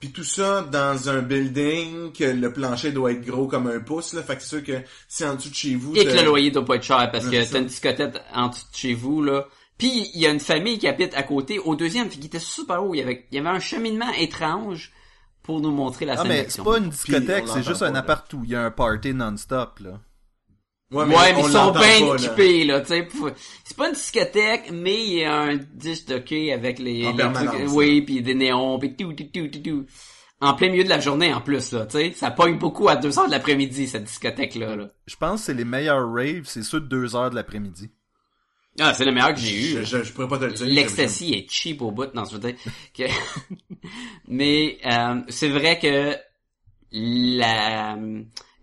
Puis tout ça dans un building que le plancher doit être gros comme un pouce, là. Fait que c'est sûr que si en dessous de chez vous... Et que le loyer doit pas être cher parce que c'est t'as une discothèque en dessous de chez vous, là. Puis il y a une famille qui habite à côté, au deuxième, qui était super haut. Il y avait, il y avait un cheminement étrange pour nous montrer la Ah, scène mais d'action. c'est pas une Puis, discothèque, c'est juste un appart où il y a un party non-stop, là. Ouais, mais, ils sont bien pas, équipés, là, tu sais. C'est pas une discothèque, mais il y a un disque d'hockey avec les, En les trucs- là. oui, puis des néons, puis tout, tout, tout, tout, tout. En plein milieu de la journée, en plus, là, tu sais. Ça pogne beaucoup à 2 heures de l'après-midi, cette discothèque-là, là. Je pense que c'est les meilleurs raves, c'est ceux de 2 heures de l'après-midi. Ah, c'est le meilleur que j'ai eu. Je, je, je pourrais pas te le dire. L'ecstasy est cheap au bout, non, je veux dire que... Mais euh, c'est vrai que la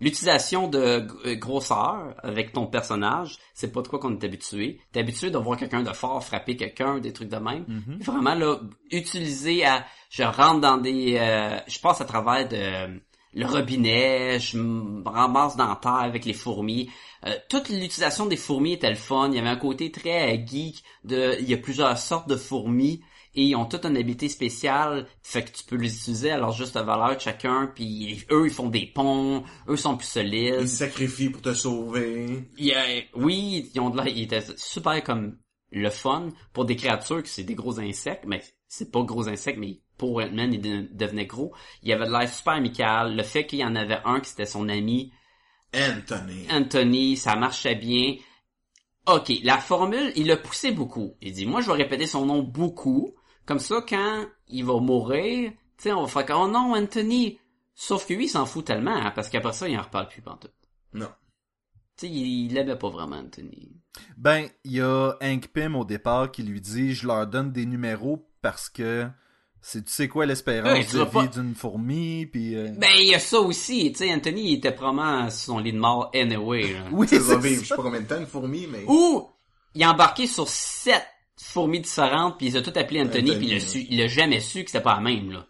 l'utilisation de g- grosseur avec ton personnage, c'est pas de quoi qu'on est habitué. T'es habitué de voir quelqu'un de fort frapper quelqu'un, des trucs de même. Mhm. Vraiment là, utiliser à, je rentre dans des, euh, je passe à travers de le robinet, je me ramasse dans la terre avec les fourmis. Euh, toute l'utilisation des fourmis était le fun. Il y avait un côté très euh, geek de, il y a plusieurs sortes de fourmis et ils ont toute une habilité spéciale, fait que tu peux les utiliser à leur juste valeur de chacun. Puis eux, ils font des ponts, eux sont plus solides. Ils se sacrifient pour te sauver. Y a- oui, ils ont de l'air, ils étaient super comme le fun pour des créatures qui c'est des gros insectes, mais c'est pas gros insectes, mais pour Ant-Man, il de- devenait gros. Il avait de l'air super amical. Le fait qu'il y en avait un qui c'était son ami, Anthony. Anthony, ça marchait bien. Ok, la formule, il l'a poussé beaucoup. Il dit, moi, je vais répéter son nom beaucoup. Comme ça, quand il va mourir, tu sais, on va faire comme, oh non, Anthony. Sauf que lui, il s'en fout tellement, hein, parce qu'après ça, il en reparle plus pantoute. Non. Tu sais, il, il l'aimait pas vraiment, Anthony. Ben, il y a Hank Pym au départ qui lui dit Je leur donne des numéros parce que C'est tu sais quoi l'espérance Ouais, de vie pas- d'une fourmi, puis... euh, Ben, il y a ça aussi, tu sais, Anthony, il était probablement sur son lit de mort anyway, là. Oui, Ça va c'est vivre, je sais pas combien de temps, une fourmi, mais... Ou, il a embarqué sur sept fourmis différentes, puis il les a toutes appelées Anthony, Anthony, puis il a, ouais. su, il a jamais su que c'était pas la même, là.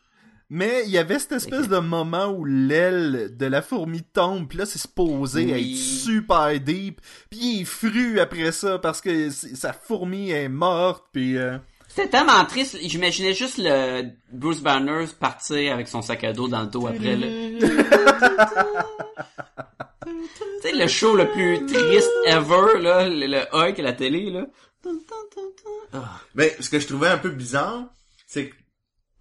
Mais il y avait cette espèce de moment où l'aile de la fourmi tombe, puis là c'est supposé Oui. être super deep, puis il est fru après ça parce que sa fourmi est morte, puis euh, C'était tellement triste, j'imaginais juste le Bruce Banner partir avec son sac à dos dans le dos après, là. tu sais, le show le plus triste ever, là, le, le Hulk à la télé, là. Mais ce que je trouvais un peu bizarre, c'est que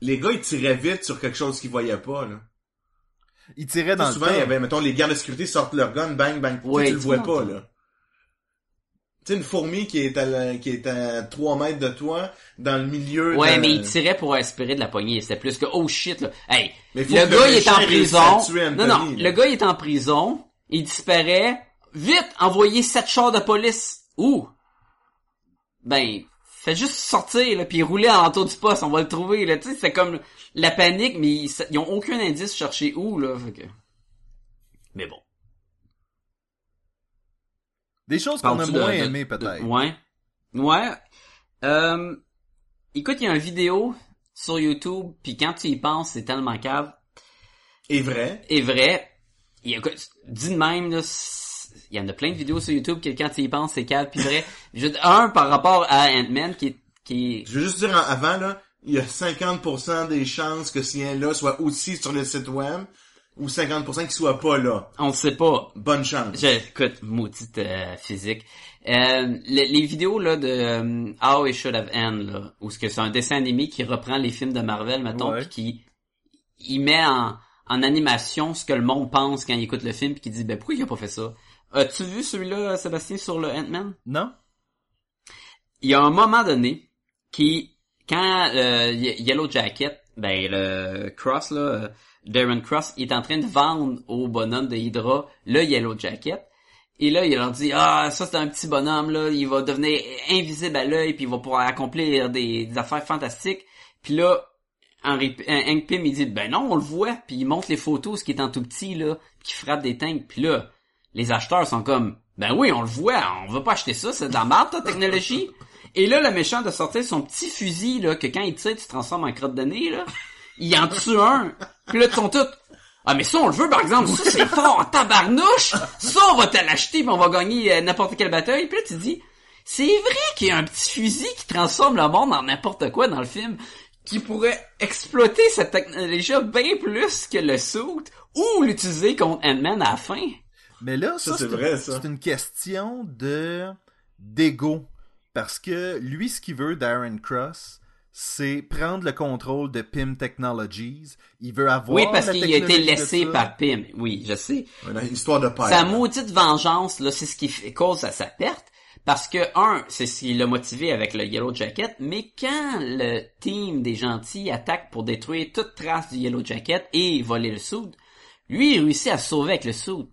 les gars, ils tiraient vite sur quelque chose qu'ils voyaient pas, là. il tirait dans sais, le souvent, il y avait, mettons, les gardes de sécurité sortent leur gun, bang, bang. Ouais, tu le tu vois vois. pas, là. Tu sais, une fourmi qui est à, la- qui est à 3 mètres de toi, dans le milieu Ouais, de... mais il tirait pour aspirer de la poignée. C'était plus que, oh shit, là. Hey, Mais faut le que gars, il est en prison. Non, non, là. le gars, il est en prison. Il disparaît. Vite, envoyez sept chars de police. Où? Ben, fait juste sortir, là, puis rouler en l'entour du poste. On va le trouver, là. Tu sais, c'est comme la panique, mais ils, ils ont aucun indice chercher où, là. Fait que... Mais bon. Des choses qu'on a de- moins de- aimées de- peut-être. Ouais. Ouais. Euh, écoute, il y a une vidéo sur YouTube, puis quand tu y penses, c'est tellement cave. est vrai. est vrai. Il y a, dit de même, là, c'est- il y en a plein de vidéos sur YouTube que quand tu y penses, c'est calme puis vrai. Je- un, par rapport à Ant-Man, qui qui Je veux juste dire en- avant, là, il y a 50% des chances que ce lien-là soit aussi sur le site web, ou 50% qu'il soit pas là. on ne sait pas. Bonne chance. Je, écoute, maudite euh, physique. Euh, le- les vidéos là de euh, How It Should Have End, là, où ce que c'est un dessin animé qui reprend les films de Marvel, mettons, Ouais. puis qui il met en, en animation ce que le monde pense quand il écoute le film, puis qui dit ben pourquoi il a pas fait ça? As-tu vu celui-là, Sébastien, sur le Ant-Man? Non? il y a un moment donné qui quand euh, Ye- Yellow Jacket ben le Cross là Darren Cross il est en train de vendre au bonhomme de Hydra le Yellow Jacket. Et là il leur dit ah ça c'est un petit bonhomme là. Il va devenir invisible à l'œil puis il va pouvoir accomplir des, des affaires fantastiques puis là Henry, euh, Hank Pym il dit ben non on le voit puis il montre les photos ce qui est en tout petit là qui frappe des tanks puis là les acheteurs sont comme ben oui on le voit on veut pas acheter ça c'est de la ta technologie. Et là le méchant de sortir son petit fusil là que quand il tire tu transformes en crotte de nez là il en tue un. Puis là ils sont tous ah mais ça on le veut par exemple ça c'est fort en tabarnouche! Ça on va te l'acheter puis on va gagner euh, n'importe quelle bataille. Puis là tu dis c'est vrai qu'il y a un petit fusil qui transforme le monde en n'importe quoi dans le film qui pourrait exploiter cette technologie bien plus que le suit ou l'utiliser contre Ant-Man à la fin. Mais là, ça, Ça, c'est vrai, ça. c'est une question de d'ego. Parce que lui, ce qu'il veut, Darren Cross, c'est prendre le contrôle de PIM Technologies. Il veut avoir Oui, parce qu'il a été laissé par Pym. Oui, je sais. Une histoire de père. Sa maudite vengeance, là, c'est ce qui fait cause à sa perte. Parce que, un, c'est ce qui l'a motivé avec le Yellow Jacket, mais quand le team des gentils attaque pour détruire toute trace du Yellow Jacket et voler le suit, lui, il réussit à se sauver avec le suit.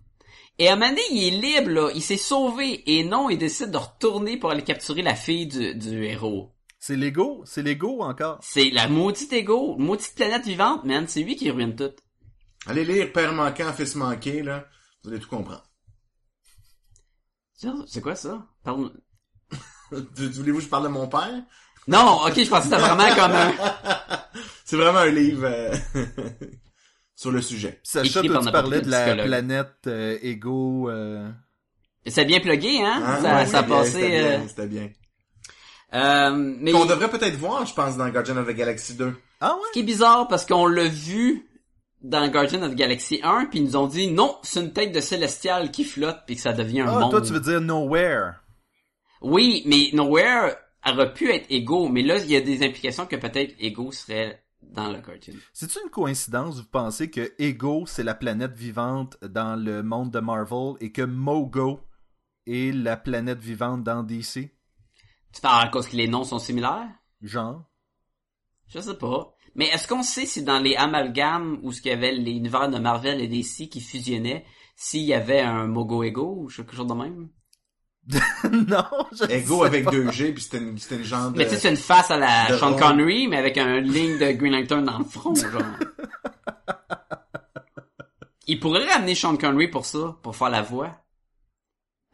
Et à un moment donné, il est libre, là. Il s'est sauvé. Et non, il décide de retourner pour aller capturer la fille du, du héros. C'est l'ego, c'est l'ego encore? C'est la maudite égo, maudite planète vivante, man. C'est lui qui ruine tout. Allez lire Père manquant, Fils manqué, là. Vous allez tout comprendre. C'est quoi ça? Parle... Tu- Voulez-vous que je parle de mon père? Non, ok, je pensais que c'était vraiment comme un... C'est vraiment un livre euh, sur le sujet. Sacha, Écrit toi, tu parlais de la psychologue. planète euh, ego. euh, C'est bien plugué, hein? Hein? ça, Ouais, ça a c'était bien, passé... C'était euh, bien, c'était bien. euh, mais Qu'on devrait peut-être voir, je pense, dans Guardian of the Galaxy 2. Ah ouais? ce qui est bizarre, parce qu'on l'a vu dans Guardian of the Galaxy 1, puis ils nous ont dit, non, c'est une tête de célestial qui flotte, puis que ça devient un Ah, monde. toi, tu veux dire Nowhere. Oui, mais Nowhere aurait pu être Ego, mais là, il y a des implications que peut-être Ego serait dans le cartoon. C'est-tu une coïncidence, vous pensez que Ego, c'est la planète vivante dans le monde de Marvel et que Mogo est la planète vivante dans DC? Tu parles à cause que les noms sont similaires? Genre? Je sais pas. Mais est-ce qu'on sait si dans les amalgames où ce qu'il y avait les univers de Marvel et DC qui fusionnaient, s'il y avait un Mogo Ego ou quelque chose de même? non, je Ego sais avec pas. 2G, puis c'était une, c'était une genre de... Mais tu sais, c'est une face à la de Sean. Connery, mais avec un ligne de Green Lantern dans le front, genre. Il pourrait ramener Sean Connery pour ça, pour faire la voix.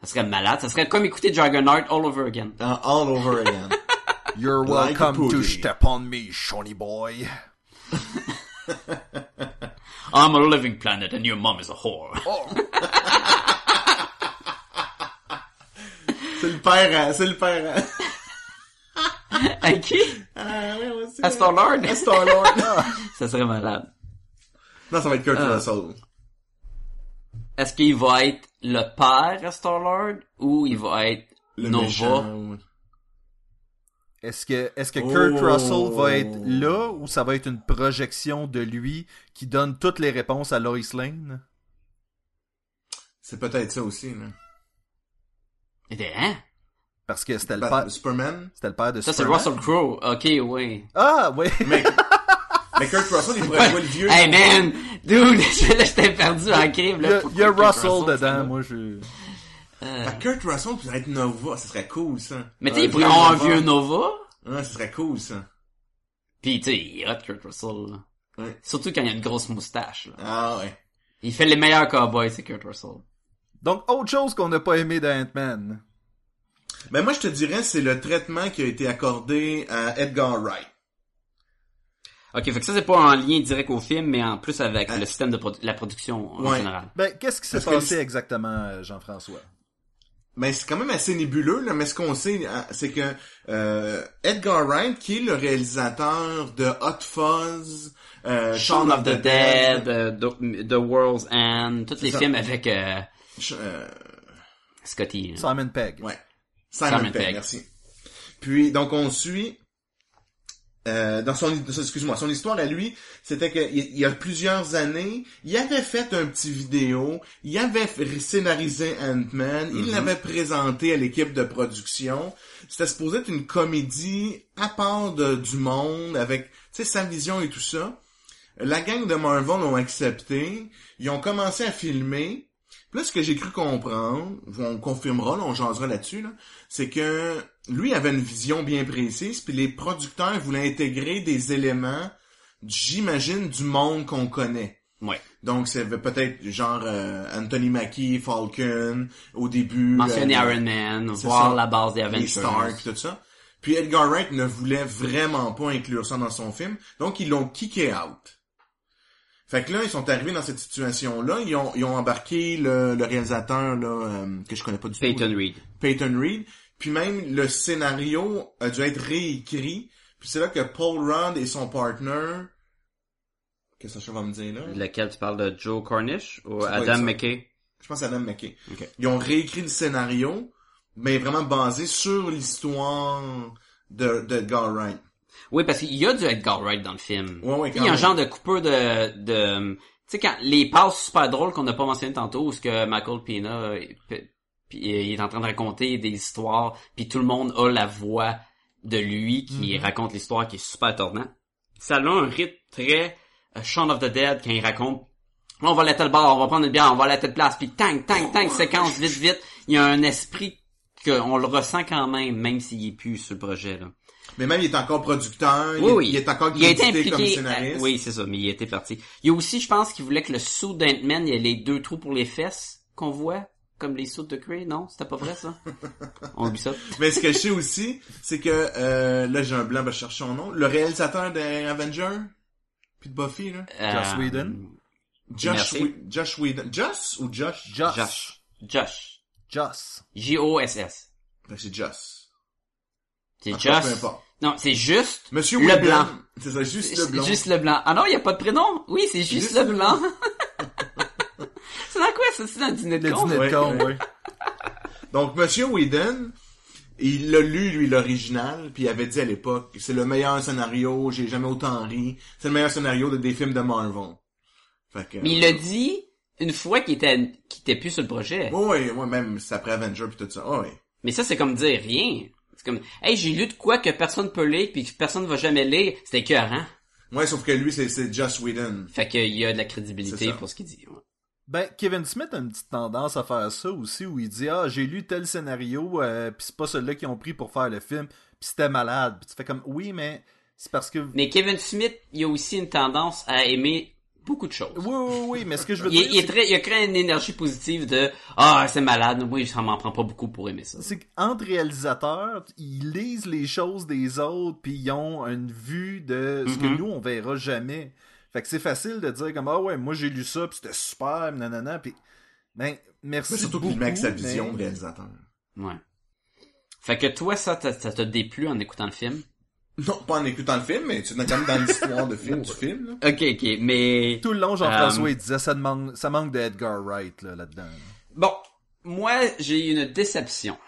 Ça serait malade. Ça serait comme écouter Juggernaut all over again. Uh, all over again. You're Like welcome to step on me, Shawnee boy. I'm a living planet and your mom is a whore. C'est le père à... C'est le père à... à qui? Ah, ouais, ouais, À Star-Lord? À Star-Lord. Ça serait malade. non, ça va être Kurt. Russell. Est-ce qu'il va être le père à Star-Lord ou il va être Le Nova? méchant. Est-ce que, est-ce que Oh. Kurt Russell va être là ou ça va être une projection de lui qui donne toutes les réponses à Lois Lane? C'est peut-être ça aussi, là. Était, hein? Parce que c'était le Bat- père, Superman. c'était le père de Ça, c'est Superman. Russell Crowe. Ok, oui. Ah, oui. Mais, mais Kurt Russell, il pourrait jouer le vieux. Hey man! Dude, là, j'étais perdu en crime, Il y là. il y a Russell dedans, moi je... Euh, Ah, Kurt Russell pourrait être Nova, ça serait cool, ça. Mais tu sais, il pourrait avoir un vieux Nova? Ouais, ça serait cool, ça. Pis tu sais, il est hot, Kurt Russell, là. Ouais. Surtout quand il a une grosse moustache, là. Ah, ouais. Il fait les meilleurs cowboys, c'est Kurt Russell. Donc, autre chose qu'on n'a pas aimé dans Ant-Man. Ben, moi, je te dirais, c'est le traitement qui a été accordé à Edgar Wright. Ok, fait que ça, c'est pas en lien direct au film, mais en plus avec Ah. le système de produ- la production en Ouais. général. Ben, qu'est-ce qui s'est que passé exactement, Jean-François? Ben, c'est quand même assez nébuleux, là, mais ce qu'on sait, hein, c'est que euh, Edgar Wright, qui est le réalisateur de Hot Fuzz, euh, Shaun of the Dead, euh, The, The World's End, tous les ça. films avec euh, euh, Scotty. là. Simon Pegg. ouais. Simon, Simon Pegg, Pegg. merci. Puis, donc, on suit... Euh, dans son excuse-moi son histoire à lui c'était que il il y a plusieurs années il avait fait un petit vidéo il avait scénarisé Ant-Man il l'avait présenté à l'équipe de production c'était supposé être une comédie à part de- du monde avec tu sais sa vision et tout ça la gang de Marvel l'ont accepté ils ont commencé à filmer Puis là, ce que j'ai cru comprendre, on confirmera, là, on jasera là-dessus, là, c'est que lui avait une vision bien précise, puis les producteurs voulaient intégrer des éléments, j'imagine, du monde qu'on connaît. Ouais. Donc, c'est peut-être genre euh, Anthony Mackie, Falcon, au début. Mentionner euh, Iron Man, voir ça. la base des les Avengers. Stark, tout ça. Puis Edgar Wright ne voulait vraiment pas inclure ça dans son film, donc ils l'ont kické out. Fait que là, ils sont arrivés dans cette situation-là, ils ont, ils ont embarqué le, le réalisateur là, euh, que je connais pas du tout, Peyton Reed. Peyton Reed, puis même le scénario a dû être réécrit, puis c'est là que Paul Rudd et son partner, qu'est-ce que ça va me dire là? Lequel tu parles de Joe Cornish ou Adam. McKay? Je pense à Adam McKay. Ok. Ils ont réécrit le scénario, mais vraiment basé sur l'histoire de, de Edgar Wright. Oui, parce qu'il y a du Edgar Wright dans le film. Ouais, ouais, il y a un genre de coupeur de, de, tu sais quand les passes super drôles qu'on n'a pas mentionné tantôt, où ce que Michael Pena, p- puis il est en train de raconter des histoires, puis tout le monde a la voix de lui qui raconte l'histoire qui est super tournant. Ça a un rythme très euh, Shaun of the Dead quand il raconte on va aller à tel bar, on va prendre une bière, on va aller à telle place, puis tang, tang, tang, séquence, vite, vite. Il y a un esprit qu'on le ressent quand même, même s'il est plus sur le projet, là. Mais même, il est encore producteur, il, Oui, est- oui. il est encore Il a été crédité comme impliqué. scénariste. euh, oui, c'est ça, mais il était parti. Il y a aussi, je pense, qu'il voulait que le saut d'Ant-Man, il y ait les deux trous pour les fesses qu'on voit, comme les sauts de Cray, non? C'était pas vrai, ça? On oublie ça. Mais ce que je sais aussi, c'est que, euh, là, j'ai un blanc, ben, je cherche son nom, le réalisateur des Avengers, puis de Buffy, là, Joss Whedon. Josh, Merci. Whe- Josh Whedon. Josh ou Josh? Josh. Josh. Josh. Joss. J-O-S-S. Que c'est Josh. C'est Josh. importe. Non, c'est juste Monsieur le blanc. C'est ça, juste le C'est blanc. Juste le blanc. Ah non, il n'y a pas de prénom. Oui, c'est juste, Juste le blanc. c'est dans quoi, ça? C'est dans le dîner de Le con? dîner de Ouais, con, ouais. oui. Donc, Monsieur Whedon, il l'a lu, lui, l'original, puis il avait dit à l'époque, c'est le meilleur scénario, j'ai jamais autant ri, c'est le meilleur scénario de des films de Marvel. Fait que, Mais il l'a dit une fois qu'il était, qu'il était plus sur le projet. Oui, oui, même, après Avenger puis tout ça. Oh, oui. Mais ça, c'est comme dire rien. C'est comme, hey, j'ai lu de quoi que personne peut lire puis que personne va jamais lire. C'était écœurant. Ouais, sauf que lui, c'est, c'est Joss Whedon. Fait qu'il y a de la crédibilité pour ce qu'il dit. ouais. Ben, Kevin Smith a une petite tendance à faire ça aussi, où il dit Ah, j'ai lu tel scénario, euh, puis c'est pas celui-là qu'ils ont pris pour faire le film, puis c'était malade. Puis tu fais comme Oui, mais c'est parce que. Mais Kevin Smith, il a aussi une tendance à aimer beaucoup de choses. Oui, oui, oui, mais ce que je veux Il, dire. il est c'est- très, il a créé une énergie positive de ah c'est malade, moi ça m'en prend pas beaucoup pour aimer ça. C'est qu'entre réalisateurs, ils lisent les choses des autres, puis ils ont une vue de ce que Mhm. nous, on verra jamais. Fait que c'est facile de dire comme, ah ouais, moi j'ai lu ça, puis c'était super, nanana, puis... Ben, merci Mais surtout qu'il beaucoup, met avec sa vision réalisateur. Ouais. Fait que toi ça ça t'a déplu en écoutant le film? Non, pas en écoutant le film, mais tu es quand même dans l'histoire de film, du film. là. Ok ok mais Tout le long, Jean-François, Euh, il disait, ça, manque, ça manque de Edgar Wright, là, là-dedans. Bon, moi, j'ai eu une déception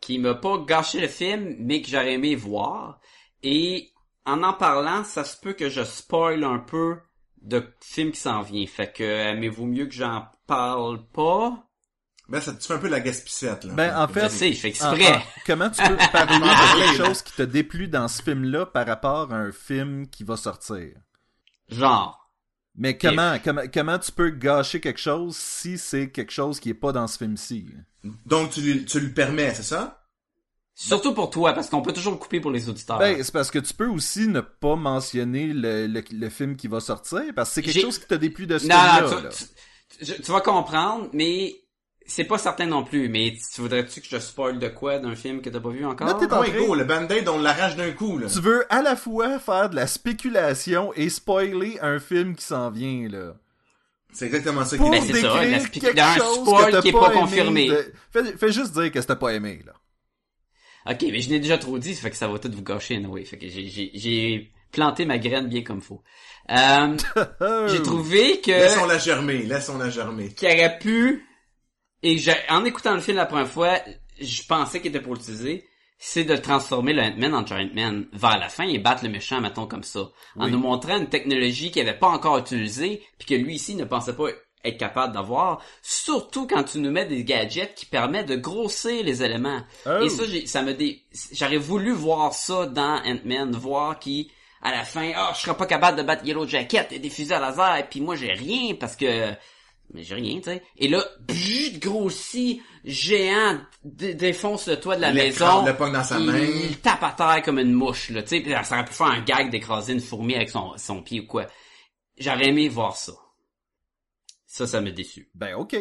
qui m'a pas gâché le film, mais que j'aurais aimé voir. Et en en parlant, ça se peut que je spoil un peu de film qui s'en vient. Fait que, euh, mais vaut mieux que j'en parle pas? Ben, ça, tu fais un peu la gaspissette, là. Ben, en Je fait, sais, je fais Ah, exprès. comment tu peux parler de quelque chose qui t'a déplu dans ce film-là par rapport à un film qui va sortir? Genre. Mais comment, comment, comment tu peux gâcher quelque chose si c'est quelque chose qui est pas dans ce film-ci? Donc, tu lui, tu lui permets, c'est ça? Surtout pour toi, parce qu'on peut toujours le couper pour les auditeurs. Ben, c'est parce que tu peux aussi ne pas mentionner le, le, le film qui va sortir, parce que c'est quelque chose qui t'a déplu de ce film-là. je- tu vas comprendre, mais c'est pas certain non plus. Mais tu voudrais-tu que je spoil de quoi d'un film que t'as pas vu encore? Là, t'es en ouais, train- go, le band-aid, on l'arrache d'un coup, là. Tu veux à la fois faire de la spéculation et spoiler un film qui s'en vient, là. C'est exactement ça Pour Ben, qui ça, décrire la spé- quelque d'un chose spoil que t'as qui est pas confirmé. de- Fais, fais juste dire que c'était pas aimé, là. Ok, mais je l'ai déjà trop dit, ça fait que ça va tout vous gâcher anyway. Fait que j'ai, j'ai, j'ai planté ma graine bien comme faut. Euh, j'ai trouvé que Laissons-la germer, laissons-la germer. qu'il aurait pu et en écoutant le film la première fois, je pensais qu'il était pour l'utiliser, c'est de transformer le Ant-Man en Giant Man vers la fin et battre le méchant, mettons comme ça, en Oui. nous montrant une technologie qu'il avait pas encore utilisée, puis que lui ici ne pensait pas être capable d'avoir, surtout quand tu nous mets des gadgets qui permettent de grossir les éléments. Oh. Et ça, j'ai- ça me dé... j'aurais voulu voir ça dans Ant-Man, voir qui, à la fin, ah, je serais pas capable de battre Yellow Jacket et des fusils à laser, et puis moi j'ai rien parce que, mais j'ai rien, tu sais. Et là, bzzz, grossi, géant, dé- défonce le toit de la Il maison. le pogne dans sa il, main. il tape à terre comme une mouche, là, tu sais. Ça aurait pu faire un gag d'écraser une fourmi avec son, son pied ou quoi. J'aurais aimé voir ça. Ça, ça m'a déçu. Ben, ok.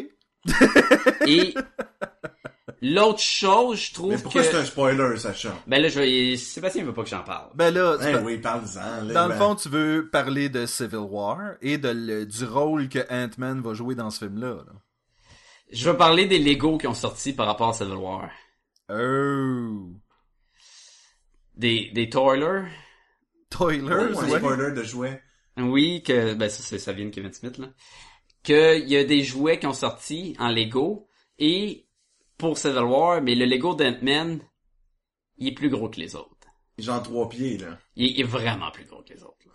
Et l'autre chose, je trouve Mais pourquoi que... c'est un spoiler, Sacha? Ben là, je vais... Sébastien veut pas que j'en parle. Ben là, tu peux- oui, parle-en. dans le ben. fond, tu veux parler de Civil War et de le- du rôle que Ant-Man va jouer dans ce film-là. là. Je veux parler des Lego qui ont sorti par rapport à Civil War. Oh. Des, des Toilers? Toilers, Ouais, un ouais. spoiler de jouet. Oui, que, ben ça, c'est- ça vient de Kevin Smith, là. Que il y a des jouets qui ont sorti en Lego et pour Civil War, mais le Lego d'Ant-Man, il est plus gros que les autres. Genre trois pieds, là. Il est, vraiment plus gros que les autres, là.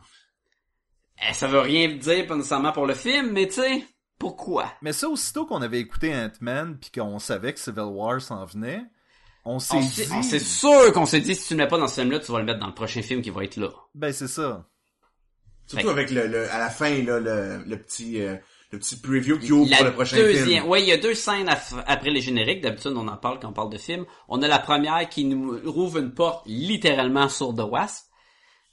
Eh, ça veut rien dire pas nécessairement pour le film, mais tu sais, pourquoi? Mais ça, aussitôt qu'on avait écouté Ant-Man puis qu'on savait que Civil War s'en venait, on s'est On dit... on- C'est sûr qu'on s'est dit, si tu le mets pas dans ce film-là, tu vas le mettre dans le prochain film qui va être là. Ben, c'est ça. Surtout avec le, le, à la fin, là, le, le petit, euh, le petit preview qui ouvre La pour le prochain deuxième, film. ouais, il y a deux scènes après les génériques. D'habitude, on en parle quand on parle de film. On a la première qui nous rouvre une porte littéralement sur The Wasp,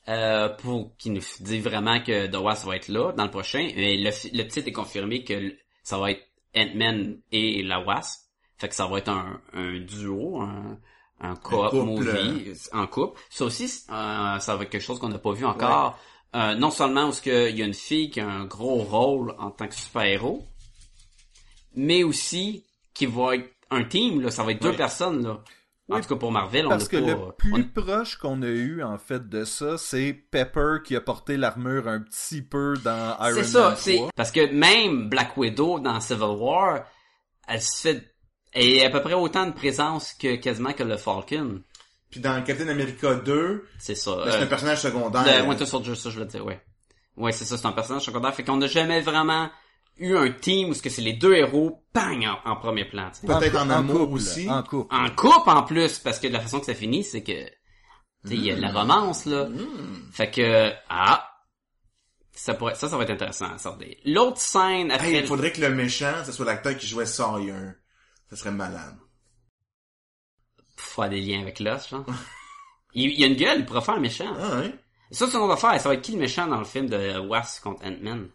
euh, pour qui nous dit vraiment que The Wasp va être là dans le prochain. Et le, le titre est confirmé que ça va être Ant-Man et la Wasp. Fait que ça va être un, un duo, un, un co-op movie en couple. Ça aussi, euh, ça va être quelque chose qu'on n'a pas vu encore. Euh, non seulement parce qu'il y a une fille qui a un gros rôle en tant que super-héros, mais aussi qui va être un team, là, ça va être deux personnes, là. En Oui, tout cas, pour Marvel, on Parce n'a que pas... le plus on- proche qu'on a eu, en fait, de ça, c'est Pepper qui a porté l'armure un petit peu dans Iron C'est Man ça, 3. c'est... Parce que même Black Widow dans Civil War, elle se fait... Elle a à peu près autant de présence que quasiment que le Falcon. Puis dans Captain America 2, C'est ça. ben, c'est euh, un personnage secondaire. Le Winter Soldier, ça je veux dire, ouais. Ouais, c'est ça, c'est un personnage secondaire. Fait qu'on n'a jamais vraiment eu un team où ce que c'est les deux héros, bang, en, en premier plan. tu sais. Peut-être en, amour couple, aussi. En couple. En couple en plus, parce que de la façon que ça finit, c'est que tu sais, il y a de la romance là. Mm. Fait que ah, Ça pourrait, ça, ça va être intéressant à sortir. L'autre scène après... Hey, il faudrait que le méchant, ce soit l'acteur qui jouait Sawyer. Ça serait malade. Faire des liens avec l'os, genre. il, il y a une gueule, il pourrait faire un méchant. Ah, ouais? Ça, c'est une autre affaire. Ça va être qui le méchant dans le film de Wasp contre Ant-Man?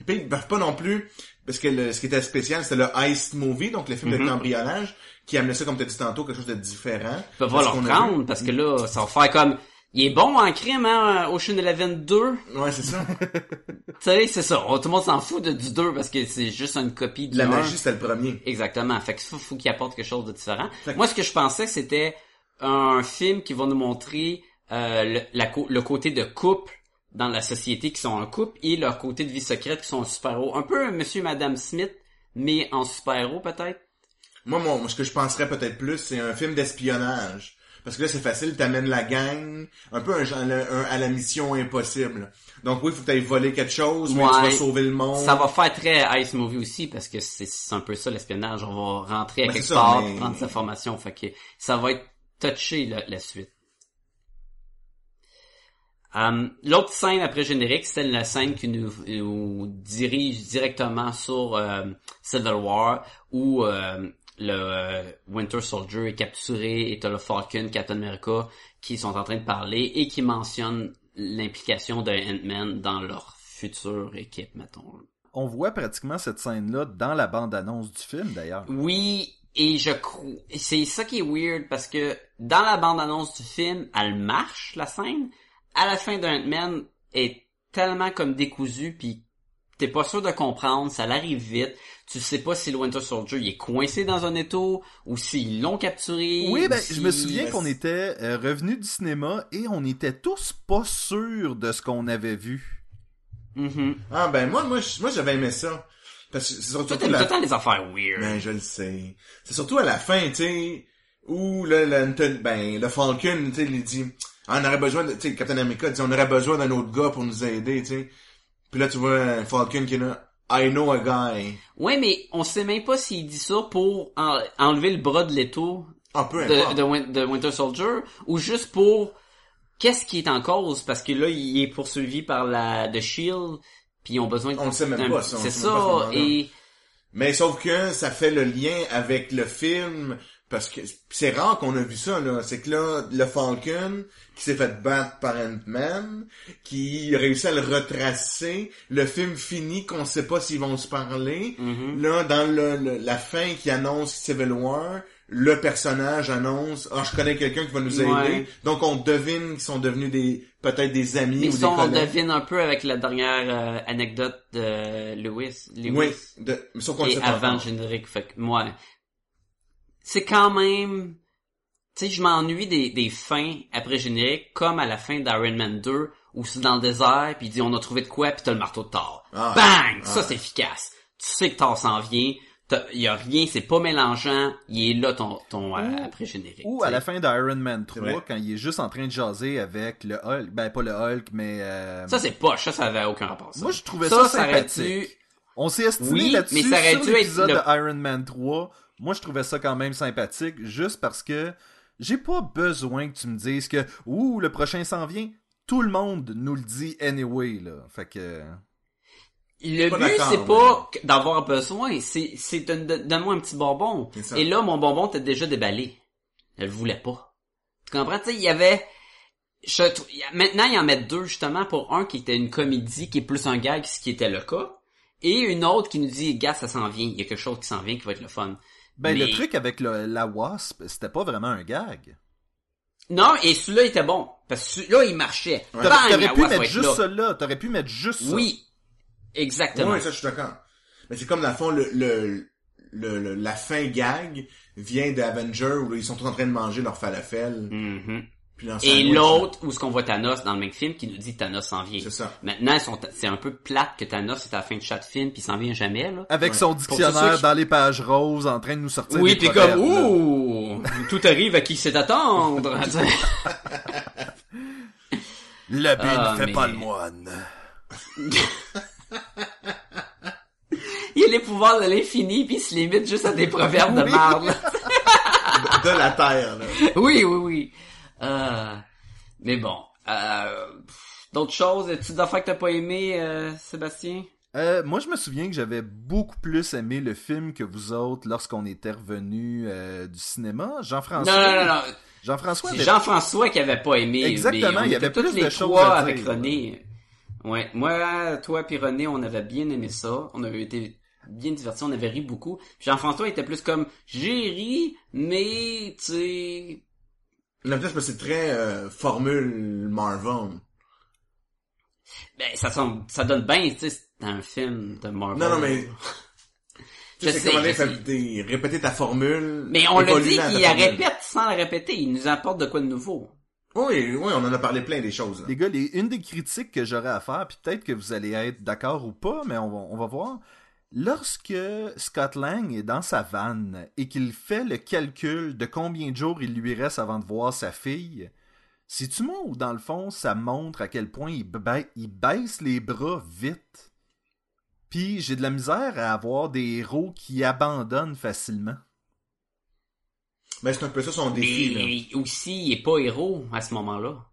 Et puis, ils peuvent pas non plus, parce que le- ce qui était spécial, c'était le Heist Movie, donc le film Mhm. de cambriolage, qui amenait ça, comme tu as dit tantôt, quelque chose de différent. Ils peuvent pas Parce leur qu'on a prendre, vu- parce que là, ça va faire comme... Il est bon en crime, hein, Ocean Eleven 2. Ouais, c'est ça. Tu sais, c'est ça. Tout le monde s'en fout de, du 2 parce que c'est juste une copie du La 1. magie, c'était le premier. Exactement. Fait que faut, faut qu'il apporte quelque chose de différent. Que- Moi, ce que je pensais, c'était un film qui va nous montrer euh, le, la co- le côté de couple dans la société qui sont un couple et leur côté de vie secrète qui sont super-héros. Un peu Monsieur et Madame Smith, mais en super-héros peut-être? Moi, mon, ce que je penserais peut-être plus, c'est un film d'espionnage. Parce que là, c'est facile, t'amènes la gang, un peu un, un- à la mission impossible. Donc oui, faut que t'ailles voler quelque chose, mais tu Ouais. vas sauver le monde. Ça va faire très Ice Movie aussi parce que c'est un peu ça l'espionnage. On va rentrer à Ben, quelque ça, part, mais- prendre sa formation. Fait que ça va être touché la, la suite. Um, L'autre scène après générique, c'est la scène qui nous, nous dirige directement sur euh, Civil War où euh, le euh, Winter Soldier est capturé et t'as le Falcon, Captain America qui sont en train de parler et qui mentionnent l'implication de Ant-Man dans leur future équipe, mettons. On voit pratiquement cette scène-là dans la bande-annonce du film, d'ailleurs. Oui, et je crois... C'est ça qui est weird, parce que dans la bande-annonce du film, elle marche, la scène. À la fin d'Ant-Man, est tellement comme décousu, puis t'es pas sûr de comprendre, ça l'arrive vite. Tu sais pas si le Winter Soldier il est coincé dans un étau, ou s'ils l'ont capturé. Oui, ou ben, si- je me souviens qu'on était euh, revenus du cinéma et on était tous pas sûrs de ce qu'on avait vu. Mhm. Ah ben moi, moi, moi j'avais aimé ça. Parce que c'est surtout Toi, t'aimes la... tout le temps les affaires weird. Ben, je le sais. C'est surtout à la fin, tu sais, où le, le, ben, le Falcon, tu sais, il dit, ah, on aurait besoin de, tu sais, Captain America dit, on aurait besoin d'un autre gars pour nous aider, tu sais. Puis là, tu vois un Falcon qui est là, I know a guy. Ouais, mais on sait même pas s'il dit ça pour en- enlever le bras de l'étau Ah, peu de, de, de Winter Soldier ou juste pour qu'est-ce qui est en cause parce que là il est poursuivi par la de Shield puis ils ont besoin de On le sait même pas, ça, on c'est ça moment-là. et Mais sauf que ça fait le lien avec le film, parce que c'est rare qu'on a vu ça, là. C'est que là, le Falcon, qui s'est fait battre par Ant-Man, qui réussit à le retracer, le film finit qu'on sait pas s'ils vont se parler. Mhm. Là, dans le, le- la fin qui annonce Civil War, le personnage annonce, ah, je connais quelqu'un qui va nous aider. Ouais. Donc on devine qu'ils sont devenus des, peut-être des amis mais ou des ça on collègues. devine un peu avec la dernière euh, anecdote de Lewis, Lewis Oui, de, sauf qu'on et avant le générique fait que moi c'est quand même tu sais je m'ennuie des, des fins après générique comme à la fin d'Iron Man 2 où c'est dans le désert puis il dit on a trouvé de quoi puis t'as le marteau de Thor Ah. bang Ah. ça c'est efficace tu sais que Thor s'en vient il y a rien c'est pas mélangeant il est là ton ton euh, après générique Ou à la fin d'Iron Man C'est vrai. 3, quand il est juste en train de jaser avec le Hulk. Ben, pas le Hulk, mais... euh, ça c'est poche ça ça avait aucun rapport ça. Moi, je trouvais ça, aurait sympathique. dû- On s'est estimé Oui, là-dessus mais ça aurait sur dû être l'épisode le- de Iron Man 3. Moi, je trouvais ça quand même sympathique, juste parce que j'ai pas besoin que tu me dises que « Ouh, le prochain s'en vient ». Tout le monde nous le dit anyway, là. Fait que... Le Pas but, c'est pas d'avoir besoin, c'est, c'est donne-moi un petit bonbon. Et là, mon bonbon était déjà déballé. Elle le voulait pas. Tu comprends? Tu sais, il y avait, je maintenant, ils en mettent deux, justement, pour un qui était une comédie, qui est plus un gag, ce qui était le cas. Et une autre qui nous dit, gars, ça s'en vient, il y a quelque chose qui s'en vient qui va être le fun. Ben, Mais- le truc avec le- la Wasp, c'était pas vraiment un gag. Non, et celui-là était bon. Parce que celui-là, il marchait. T'aurais pu mettre juste là. ça là. T'aurais pu mettre juste ça. Oui. Exactement. Oui, ça, je suis d'accord. Mais c'est comme, dans le fond, le, le, le, le- la fin gag vient d'Avenger où ils sont tous en train de manger leur falafel. Mhm. Le Et l'autre, où ce qu'on voit Thanos dans le même film, qui nous dit Thanos s'en vient. C'est ça. Maintenant, c'est un peu plate que Thanos est à la fin de chaque film, puis il s'en vient jamais, là. Avec Ouais. son dictionnaire dans les pages roses, en train de nous sortir Oui, proverbes, comme, ouh, tout arrive à qui c'est attendre. Tu sais. L'habit Ah, ne fait mais- pas le moine. il a les pouvoirs de l'infini, puis il se limite juste à des proverbes de Oui. de, de la Terre, là. oui, oui, oui. Euh, mais bon, euh, D'autres choses, tu d'affaires que t'as pas aimé, euh, Sébastien? Euh, moi, je me souviens que j'avais beaucoup plus aimé le film que vous autres lorsqu'on était revenus euh, du cinéma. Non, Jean-François? non, non, non. Jean-François C'est avait- Jean-François qui avait pas aimé. Exactement, il y avait plus de les choses trois à avec dire. René. Ouais, moi, toi puis René, on avait bien aimé ça. On avait été bien divertis, on avait ri beaucoup. Jean-François était plus comme, j'ai ri, mais, tu sais, Peut-être parce que c'est très euh, formule Marvel. ben, ça semble, ça donne bien, tu sais, c'est un film de Marvel. Non, non, mais... Je Tu sais, comment répéter ta formule. Mais on l'a évolue dit qu'il la répète sans la répéter. Il nous apporte de quoi de nouveau. Oui, oui, on en a parlé plein des choses. là. Les gars, les- une des critiques que j'aurais à faire, puis peut-être que vous allez être d'accord ou pas, mais on va, on va voir. Lorsque Scott Lang est dans sa vanne et qu'il fait le calcul de combien de jours il lui reste avant de voir sa fille, c'est-tu moi ou dans le fond ça montre à quel point il, ba- il baisse les bras vite? Puis j'ai de la misère à avoir des héros qui abandonnent facilement. Mais c'est un peu ça son défi, là. Aussi, il est pas héros à ce moment-là.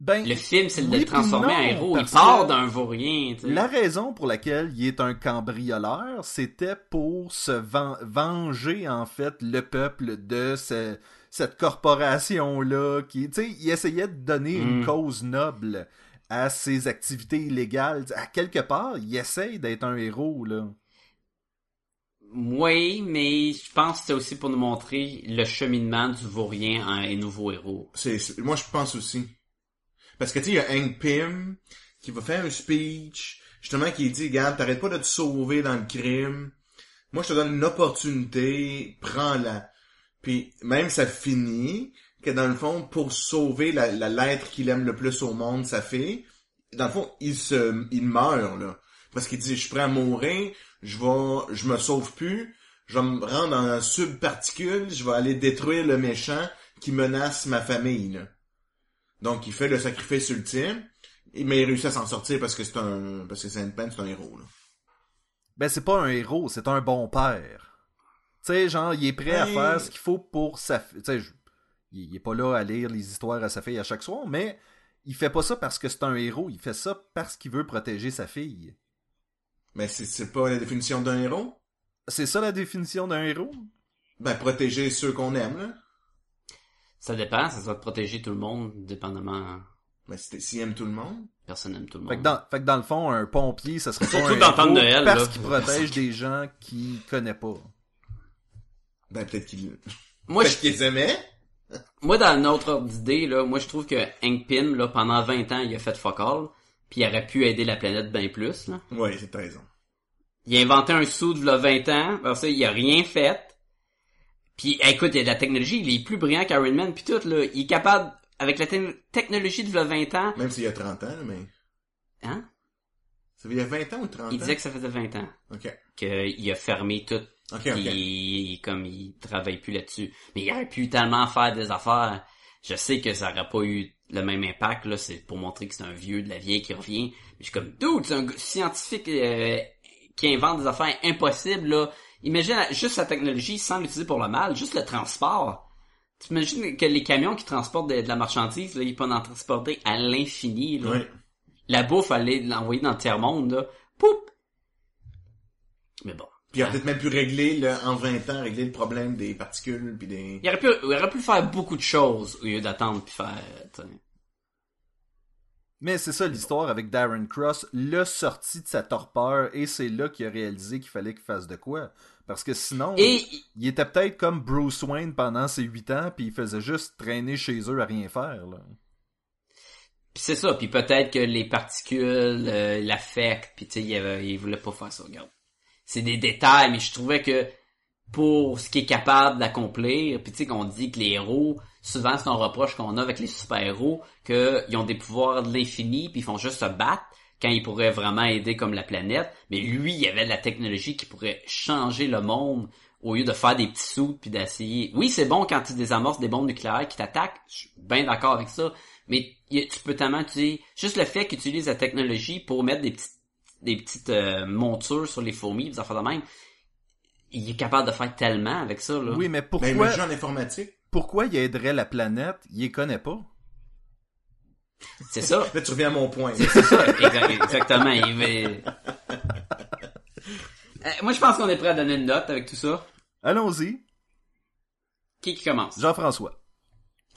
Ben, Le film, c'est de oui le transformer en héros. Il part d'un vaurien, tu sais. La raison pour laquelle il est un cambrioleur, c'était pour se ven- venger, en fait, le peuple de ce- cette corporation-là qui, tu sais, il essayait de donner une Mm. cause noble à ses activités illégales. À quelque part, il essaye d'être un héros, là. Oui, mais je pense que c'est aussi pour nous montrer le cheminement du vaurien en un nouveau héros. C'est- moi, je pense aussi. Parce que, tu sais, il y a Hank Pym qui va faire un speech, justement, qui dit, regarde, t'arrêtes pas de te sauver dans le crime. Moi, je te donne une opportunité, prends-la. Puis, même ça finit que, dans le fond, pour sauver la, la lettre qu'il aime le plus au monde, sa fille, dans le fond, il se, il meurt, là. Parce qu'il dit, je suis prêt à mourir, je vais, je me sauve plus, je vais me rendre un subparticule, je vais aller détruire le méchant qui menace ma famille, là. Donc, il fait le sacrifice ultime, mais il réussit à s'en sortir parce que c'est un, parce que Sandman, c'est un héros, là. Ben, c'est pas un héros, c'est un bon père. Tu sais, genre, il est prêt à Ouais. faire ce qu'il faut pour sa fille. Tu sais, je- il est pas là à lire les histoires à sa fille à chaque soir, mais il fait pas ça parce que c'est un héros, il fait ça parce qu'il veut protéger sa fille. Mais c'est, c'est pas la définition d'un héros? C'est ça la définition d'un héros? Ben, protéger ceux qu'on aime, là. Ça dépend, ça va protéger tout le monde, dépendamment. Mais si s'il aime tout le monde. Personne n'aime tout le monde. Fait que, dans, fait que dans le fond, un pompier, ça serait pas Surtout un dans de héros Noël, parce là. qu'il protège des gens qu'il connaît pas. Ben, peut-être qu'il, Moi, je, qu'ils aimaient. moi, dans notre ordre d'idée, là, moi, je trouve que Hank Pym, là, pendant 20 ans, il a fait fuck all, puis il aurait pu aider la planète bien plus, là. Ouais, c'est raison. Il a inventé un sou de 20 ans, parce ça, il a rien fait. Puis, écoute, il y a de la technologie, il est plus brillant qu'Iron Man, puis tout, là. Il est capable, avec la te- technologie de 20 ans, Même s'il y a 30 ans, mais. hein? Ça fait il y a 20 ans ou 30 Il ans? disait que ça faisait 20 ans. Ok. Qu'il a fermé tout Ok, Puis ok. il, comme il travaille plus là-dessus. Mais il aurait pu tellement faire des affaires. Je sais que ça aurait pas eu le même impact, là. C'est pour montrer que c'est un vieux de la vieille qui revient. Mais je suis comme, dude, c'est un scientifique euh, qui invente des affaires impossibles, là. Imagine juste la technologie sans l'utiliser pour le mal, juste le transport. Tu imagines que les camions qui transportent de, de la marchandise, là, ils peuvent en transporter à l'infini, là. Ouais. La bouffe, aller l'envoyer dans le tiers-monde, là. Poup! Mais bon. Puis il a peut-être même pu régler, là, en 20 ans, régler le problème des particules puis des... Il aurait pu, il aurait pu faire beaucoup de choses au lieu d'attendre puis faire. tu sais. Mais c'est ça l'histoire avec Darren Cross, l'a sorti de sa torpeur et c'est là qu'il a réalisé qu'il fallait qu'il fasse de quoi. Parce que sinon, Et il était peut-être comme Bruce Wayne pendant ses huit ans puis il faisait juste traîner chez eux à rien faire. Là. puis c'est ça, puis peut-être que les particules euh, l'affectent, puis tu sais, il, avait- il voulait pas faire ça. Regarde, c'est des détails, mais je trouvais que pour ce qui est capable d'accomplir, puis tu sais qu'on dit que les héros, souvent c'est un reproche qu'on a avec les super-héros, qu'ils ont des pouvoirs de l'infini, puis ils font juste se battre quand ils pourraient vraiment aider comme la planète. Mais lui, il y avait de la technologie qui pourrait changer le monde au lieu de faire des petits sous puis d'essayer. Oui, c'est bon quand tu désamorces des bombes nucléaires qui t'attaquent. Je suis bien d'accord avec ça. Mais tu peux tellement utiliser juste le fait qu'ils utilisent la technologie pour mettre des petites des petites euh, montures sur les fourmis, des affaires de même. Il est capable de faire tellement avec ça là. Oui, mais Ben, pourquoi, m'a dit en informatique. Pourquoi il aiderait la planète Il les connaît pas. C'est ça. Là, tu reviens à mon point. C'est ça, exact- exactement. Il va- Euh, moi, je pense qu'on est prêt à donner une note avec tout ça. Allons-y. Qui qui commence? Jean-François.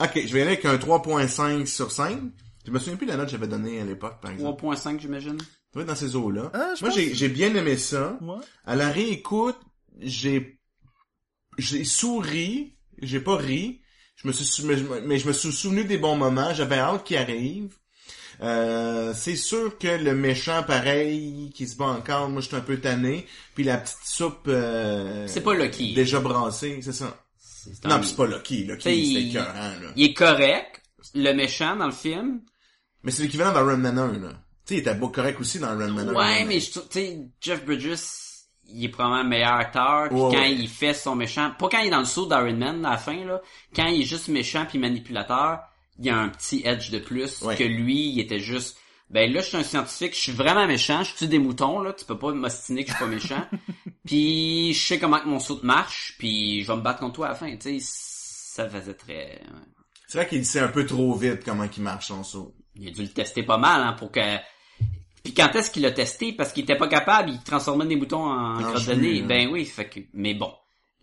Ok, je vais y aller avec un 3.5 sur 5. Je me souviens plus de la note que j'avais donnée à l'époque, par exemple. 3.5, j'imagine. Ça doit être dans ces eaux-là. Ah, Moi, j'ai que- bien aimé ça. Ouais. À la réécoute, j'ai j'ai souri, j'ai pas ri. Je me suis mais, je me- mais je me suis souvenu des bons moments. J'avais hâte qu'il arrive. Euh, c'est sûr que le méchant, pareil, qui se bat encore, moi, je suis un peu tanné. Puis la petite soupe euh, C'est pas Lucky. déjà brassée, c'est ça. C'est Non, un- pis c'est pas Lucky. Lucky, il- écœurant, là. Il est correct, le méchant dans le film. Mais c'est l'équivalent Run Man 1, là. Tu sais, il était beau correct aussi dans Run Man 1. Ouais, mais je trouve, tu sais, Jeff Bridges, il est probablement le meilleur acteur. Puis Ouais, quand ouais. il fait son méchant, pas quand il est dans le saut d'Iron Man à la fin là, quand il est juste méchant puis manipulateur, il y a un petit edge de plus Ouais. que lui, il était juste. Ben là, je suis un scientifique, je suis vraiment méchant, je tue des moutons là, tu peux pas m'ostiner que je suis pas méchant. puis je sais comment que mon saut marche, puis je vais me battre contre toi à la fin, tu sais, ça faisait très. ouais. C'est vrai qu'il sait un peu trop vite comment il marche son saut. Il a dû le tester pas mal hein, pour que. Puis quand est-ce qu'il l'a testé? Parce qu'il était pas capable, il transformait des boutons en En crotte de cheveux, nez. là. Ben oui, fait que. Mais bon,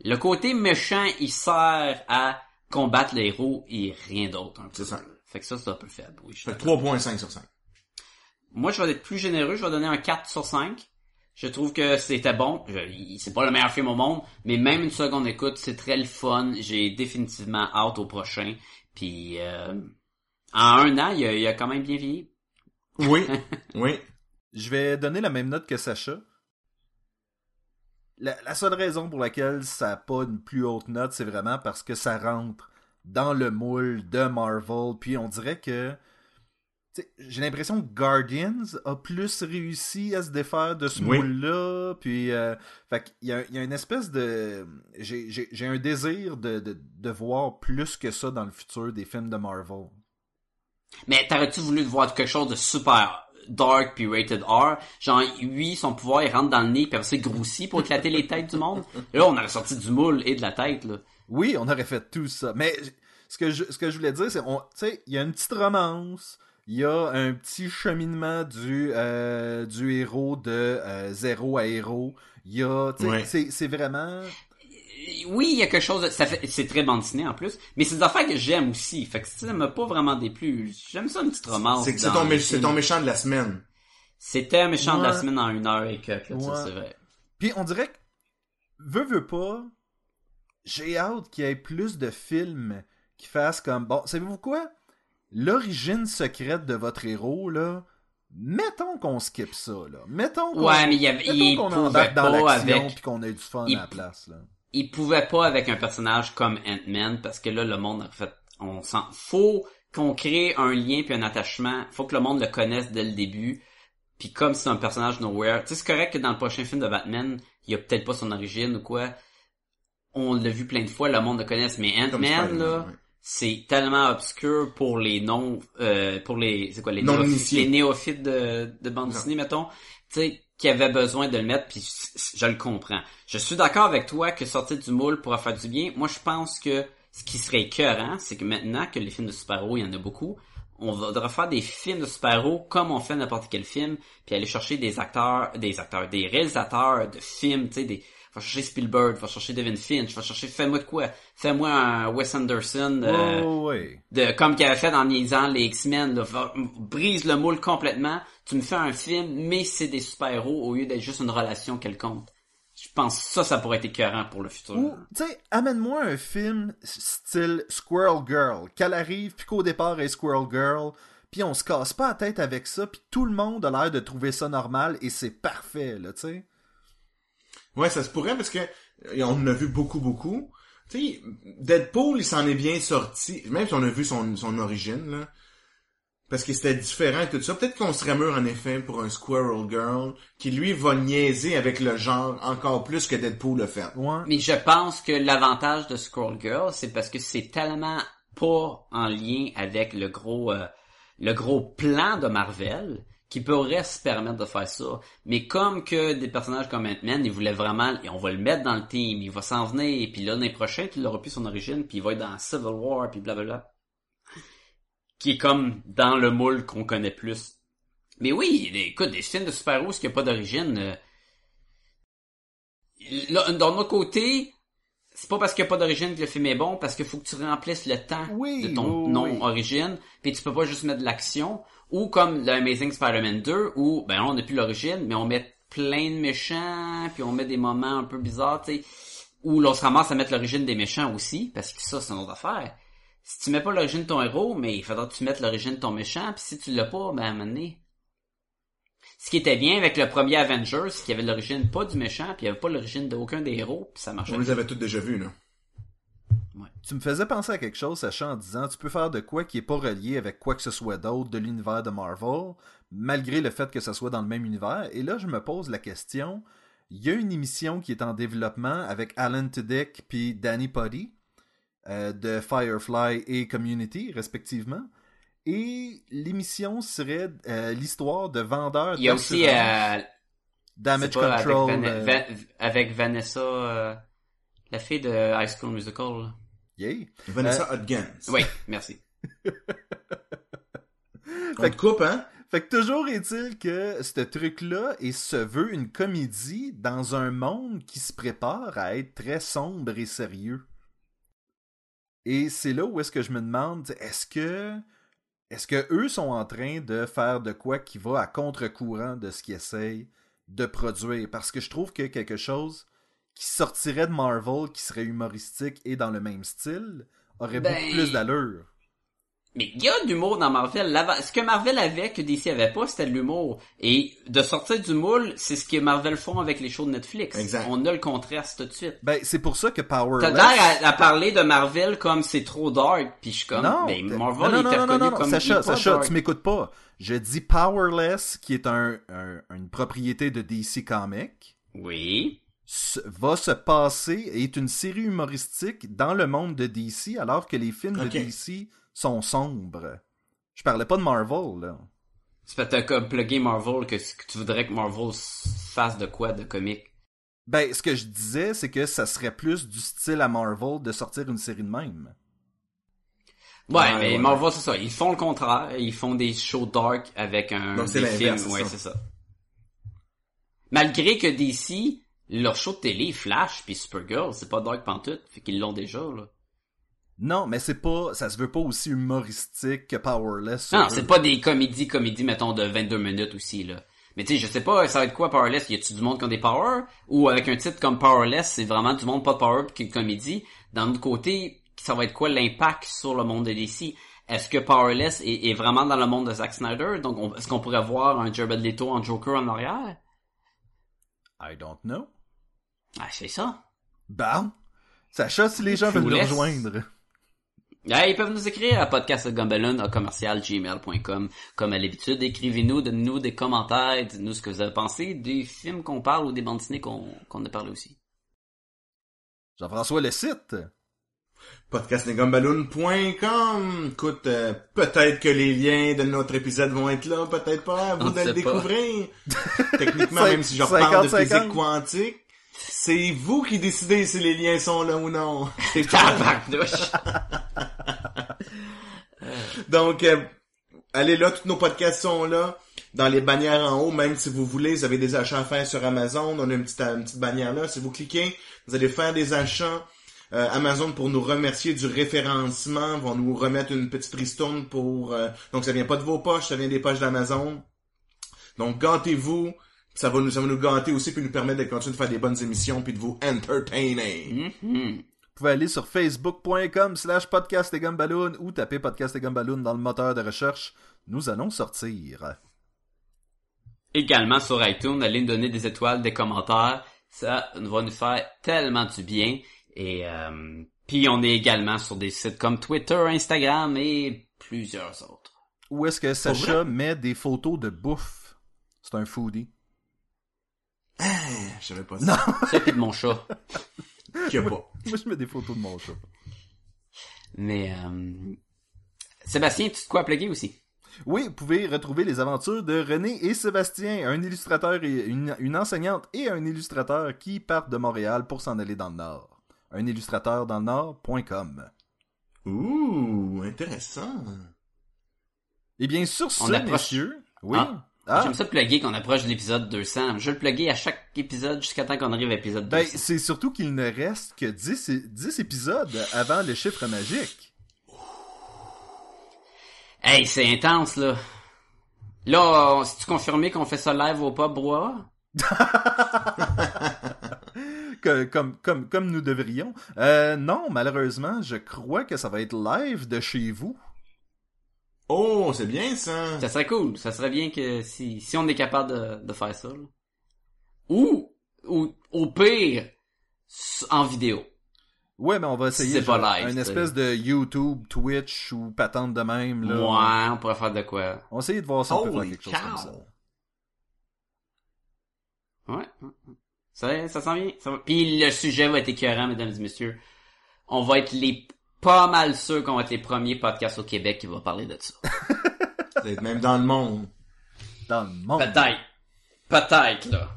le côté méchant, il sert à combattre le héros et rien d'autre. C'est ça. Fait que ça, c'est un peu faible. Oui, Fait que d'accord. 3.5 sur 5. Moi, je vais être plus généreux. Je vais donner un 4 sur 5. Je trouve que c'était bon. C'est pas le meilleur film au monde, mais même une seconde écoute, c'est très le fun. J'ai définitivement hâte au prochain. Puis euh, en un an, il a, il a quand même bien vieilli. Oui, oui. Je vais donner la même note que Sacha. La, la seule raison pour laquelle ça n'a pas une plus haute note, c'est vraiment parce que ça rentre dans le moule de Marvel. Puis on dirait que. tu sais, J'ai l'impression que Guardians a plus réussi à se défaire de ce Oui. moule-là. Puis, euh, fait qu'il y a, il y a une espèce de. J'ai j'ai- j'ai un désir de, de, de voir plus que ça dans le futur des films de Marvel. Mais t'aurais-tu voulu voir quelque chose de super dark puis rated R? Genre, lui, son pouvoir, il rentre dans le nez puis après il grossit pour éclater les têtes du monde? Et là, on aurait sorti du moule et de la tête, là. Oui, on aurait fait tout ça. Mais ce que je, ce que je voulais dire, c'est, tu sais, il y a une petite romance, il y a un petit cheminement du, euh, du héros de euh, zéro à héros. Il y a, tu sais, Ouais. c'est vraiment. Oui, il y a quelque chose de... ça fait c'est très bande dessinée en plus, mais c'est des affaires que j'aime aussi. Fait que ça m'a pas vraiment déplu. J'aime ça une petite romance. C'est que c'est ton, mé- c'est ton méchant de la semaine. C'était un méchant de la semaine en une heure et quelques, là, Ouais. ça c'est vrai. Puis on dirait que, veux, veux pas, j'ai hâte qu'il y ait plus de films qui fassent comme, bon, savez-vous quoi? L'origine secrète de votre héros, là, mettons qu'on skip ça, là. Mettons qu'on, Ouais, mais il y avait- mettons qu'on embarque dans l'action avec- puis qu'on ait du fun il- à la place, là. Il pouvait pas avec un personnage comme Ant-Man parce que là le monde en fait on sent faut qu'on crée un lien puis un attachement. Faut que le monde le connaisse dès le début. Puis comme c'est un personnage nowhere tu sais c'est correct que dans le prochain film de Batman il y a peut-être pas son origine ou quoi. On l'a vu plein de fois le monde le connaisse mais Ant-Man là ouais. c'est tellement obscur pour les non euh, pour les c'est quoi les néophytes, les néophytes de, de bande dessinée mettons. Tu sais qui avait besoin de le mettre puis je le comprends. Je suis d'accord avec toi que sortir du moule pourra faire du bien. Moi je pense que ce qui serait écœurant c'est que maintenant que les films de super-héros il y en a beaucoup on va faire des films de super-héros comme on fait n'importe quel film puis aller chercher des acteurs des acteurs des réalisateurs de films tu sais des va chercher Spielberg, va chercher Devin Finch, va chercher fais-moi de quoi, fais-moi un Wes Anderson, euh, Oh, de comme qu'il avait fait en niaisant les X-Men, brise le moule complètement. Tu me fais un film, mais c'est des super-héros au lieu d'être juste une relation quelconque. Je pense que ça, ça pourrait être écœurant pour le futur. Ou, tu sais, amène-moi un film style Squirrel Girl, qu'elle arrive, puis qu'au départ elle est Squirrel Girl, puis on se casse pas la tête avec ça, puis tout le monde a l'air de trouver ça normal, et c'est parfait, là, tu sais. Ouais, ça se pourrait parce que on en a vu beaucoup, beaucoup. Tu sais, Deadpool, il s'en est bien sorti. Même si on a vu son, son origine, là. Parce que c'était différent et tout ça. Peut-être qu'on serait mûr, en effet, pour un Squirrel Girl, qui, lui, va niaiser avec le genre encore plus que Deadpool le fait. Ouais. Mais je pense que l'avantage de Scroll Girl, c'est parce que c'est tellement pas en lien avec le gros euh, le gros plan de Marvel qui pourrait se permettre de faire ça. Mais comme que des personnages comme Ant-Man, ils voulaient vraiment, et on va le mettre dans le team, il va s'en venir, puis là, l'année prochaine, il aura plus son origine, puis il va être dans Civil War, puis blablabla. Qui est comme dans le moule qu'on connaît plus. Mais oui, écoute, des films de super-héros qui a pas d'origine. euh, là, D'un autre côté, c'est pas parce qu'il n'y a pas d'origine que le film est bon, parce qu'il faut que tu remplisses le temps Oui, de ton oui, nom oui. origine, puis tu peux pas juste mettre de l'action, ou comme The Amazing Spider-Man 2, où, ben on n'a plus l'origine, mais on met plein de méchants, puis on met des moments un peu bizarres, tu sais, où l'on se ramasse à mettre l'origine des méchants aussi, parce que ça, c'est une autre affaire. Si tu mets pas l'origine de ton héros, mais il faudra que tu mettes l'origine de ton méchant, puis si tu l'as pas, ben à un moment donné. Ce qui était bien avec le premier Avengers, c'est qu'il y avait l'origine pas du méchant, puis il y avait pas l'origine d'aucun des héros, puis ça marchait. On les avait tous déjà vus, là. Tu me faisais penser à quelque chose, Sacha, en disant tu peux faire de quoi qui est pas relié avec quoi que ce soit d'autre de l'univers de Marvel, malgré le fait que ça soit dans le même univers. Et là, je me pose la question il y a une émission qui est en développement avec Alan Tudyk puis Danny Putty euh, de Firefly et Community, respectivement. Et l'émission serait euh, l'histoire de vendeurs Il y a aussi euh, Damage avec, Control. Van- Va- avec Vanessa, euh, la fille de High School Musical. yay. Vanessa Hudgens. Oui, merci. On te coupe, hein? Fait que toujours est-il que ce truc-là et se veut une comédie dans un monde qui se prépare à être très sombre et sérieux. Et c'est là où est-ce que je me demande, est-ce que est-ce que eux sont en train de faire de quoi qui va à contre-courant de ce qu'ils essayent de produire? Parce que je trouve que quelque chose qui sortirait de Marvel, qui serait humoristique et dans le même style, aurait Ben, beaucoup plus d'allure. Mais il y a de l'humour dans Marvel. Ce que Marvel avait que DC avait pas, c'était de l'humour. Et de sortir du moule, c'est ce que Marvel font avec les shows de Netflix. Exact. On a le contraste tout de suite. Ben, c'est pour ça que T'as Powerless... l'air à, à parler de Marvel comme c'est trop dark, puis je suis comme, Non, ben, Marvel non, non, était non, non, reconnu non, comme Sacha, est Sacha, dark. tu m'écoutes pas. Je dis Powerless, qui est un, un- une propriété de DC Comics, Oui. va se passer est une série humoristique dans le monde de DC, alors que les films de DC sont sombres. Je parlais pas de Marvel, là. C'est parce que t'as comme plugué Marvel que, que tu voudrais que Marvel fasse de quoi de comique. Ben, ce que je disais, c'est que ça serait plus du style à Marvel de sortir une série de même. Ouais, Ouais, mais ouais. Marvel, c'est ça. Ils font le contraire. Ils font des shows dark avec un Donc, c'est des films. c'est Ouais, ça. c'est ça. Malgré que DC, leur show de télé, Flash puis Supergirl, c'est pas dark pantoute. Fait qu'ils l'ont déjà, là. Non, mais c'est pas, ça se veut pas aussi humoristique que Powerless. Non, c'est pas des comédies, comédies, mettons, de 22 minutes aussi, là. Mais tu sais, je sais pas, ça va être quoi Powerless? Y a-tu du monde qui ont des powers? Ou avec un titre comme Powerless, c'est vraiment du monde pas de power est une comédie. D'un autre côté, ça va être quoi l'impact sur le monde de DC? Est-ce que Powerless est, est vraiment dans le monde de Zack Snyder? Donc, on- est-ce qu'on pourrait voir un Jared Leto en Joker en arrière? I don't know. Ah, c'est ça. Bon. Sacha, si les gens veulent nous laisse. rejoindre. Ah, ils peuvent nous écrire à podcastgumballoon à commercial gmail.com. Comme à l'habitude, écrivez-nous, donnez-nous des commentaires, dites-nous ce que vous avez pensé des films qu'on parle ou des bandes dessinées qu'on qu'on a parlé aussi. Jean-François, le site? podcastnegumballoon.com Écoute, euh, peut-être que les liens de notre épisode vont être là, peut-être pas, à vous On de le découvrir. Techniquement, même si je reparle de 50-50. physique quantique, c'est vous qui décidez si les liens sont là ou non. C'est pas-! Donc, euh, allez là, tous nos podcasts sont là. Dans les bannières en haut, même si vous voulez, vous avez des achats à faire sur Amazon, on a une petite, une petite bannière là. Si vous cliquez, vous allez faire des achats. Euh, Amazon, pour nous remercier du référencement, vont nous remettre une petite ristourne pour... euh, donc, ça vient pas de vos poches, ça vient des poches d'Amazon. Donc, gâtez-vous. Ça va nous, ça va nous gâter aussi, puis nous permettre de continuer de faire des bonnes émissions, puis de vous entertainer. Mhm. Vous pouvez aller sur facebook.com slash podcast et gumballoon ou taper podcast et gumballoon dans le moteur de recherche. Nous allons sortir. Également sur iTunes, allez nous donner des étoiles, des commentaires. Ça va nous faire tellement du bien. Et euh, puis on est également sur des sites comme Twitter, Instagram et plusieurs autres. Où est-ce que Sacha met des photos de bouffe? C'est un foodie. Je savais pas Non. ça. Ça puis de mon chat. Qu'il y a pas. Moi, je mets des photos de mon chat. Mais euh, Sébastien, tu te quoi à plugger aussi? Oui, vous pouvez retrouver les aventures de René et Sébastien, un illustrateur et une, une enseignante et un illustrateur qui partent de Montréal pour s'en aller dans le Nord. Un illustrateur dans le Nord.com. Ouh, intéressant. Et bien, sur ce, On approche- messieurs... Oui? Ah. Ah, J'aime ça plugger qu'on approche de l'épisode 200. Je vais le plugger à chaque épisode jusqu'à temps qu'on arrive à l'épisode 200. ben, c'est surtout qu'il ne reste que 10, é- 10 épisodes avant le chiffre magique. Hey, c'est intense, là. Là, on- c'est-tu confirmé qu'on fait ça live au pub comme, comme, comme nous devrions. Euh, non, malheureusement, je crois que ça va être live de chez vous. Oh, c'est bien ça. Ça serait cool. Ça serait bien que si, si on est capable de, de faire ça. là. Ou, ou, au pire, en vidéo. Ouais, mais on va essayer C'est pas live, une espèce de YouTube, Twitch ou patente de même. Là. Ouais, on pourrait faire de quoi. On va essayer de voir si on peut faire quelque chose comme ça. Ouais. Ça, ça s'en vient. Ça va. Puis le sujet va être écœurant, mesdames et messieurs. On va être les pas mal sûrs qu'on va être les premiers podcasts au Québec qui va parler de ça. Peut-être même dans le monde. Dans le monde. Peut-être. Peut-être, là.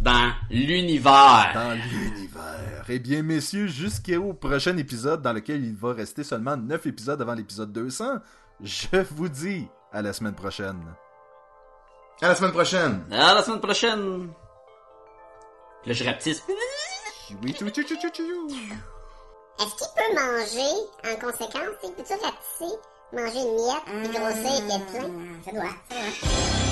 Dans l'univers. Dans l'univers. Eh bien, messieurs, jusqu'au prochain épisode dans lequel il va rester seulement 9 épisodes avant l'épisode 200, je vous dis à la semaine prochaine. À la semaine prochaine. À la semaine prochaine. Là, je rapetisse. Oui, tchou, tchou, tchou. Est-ce qu'il peut manger en conséquence? Peut-tu rapetisser, manger une miette, puis grossir et être plein? Ça doit, ça doit.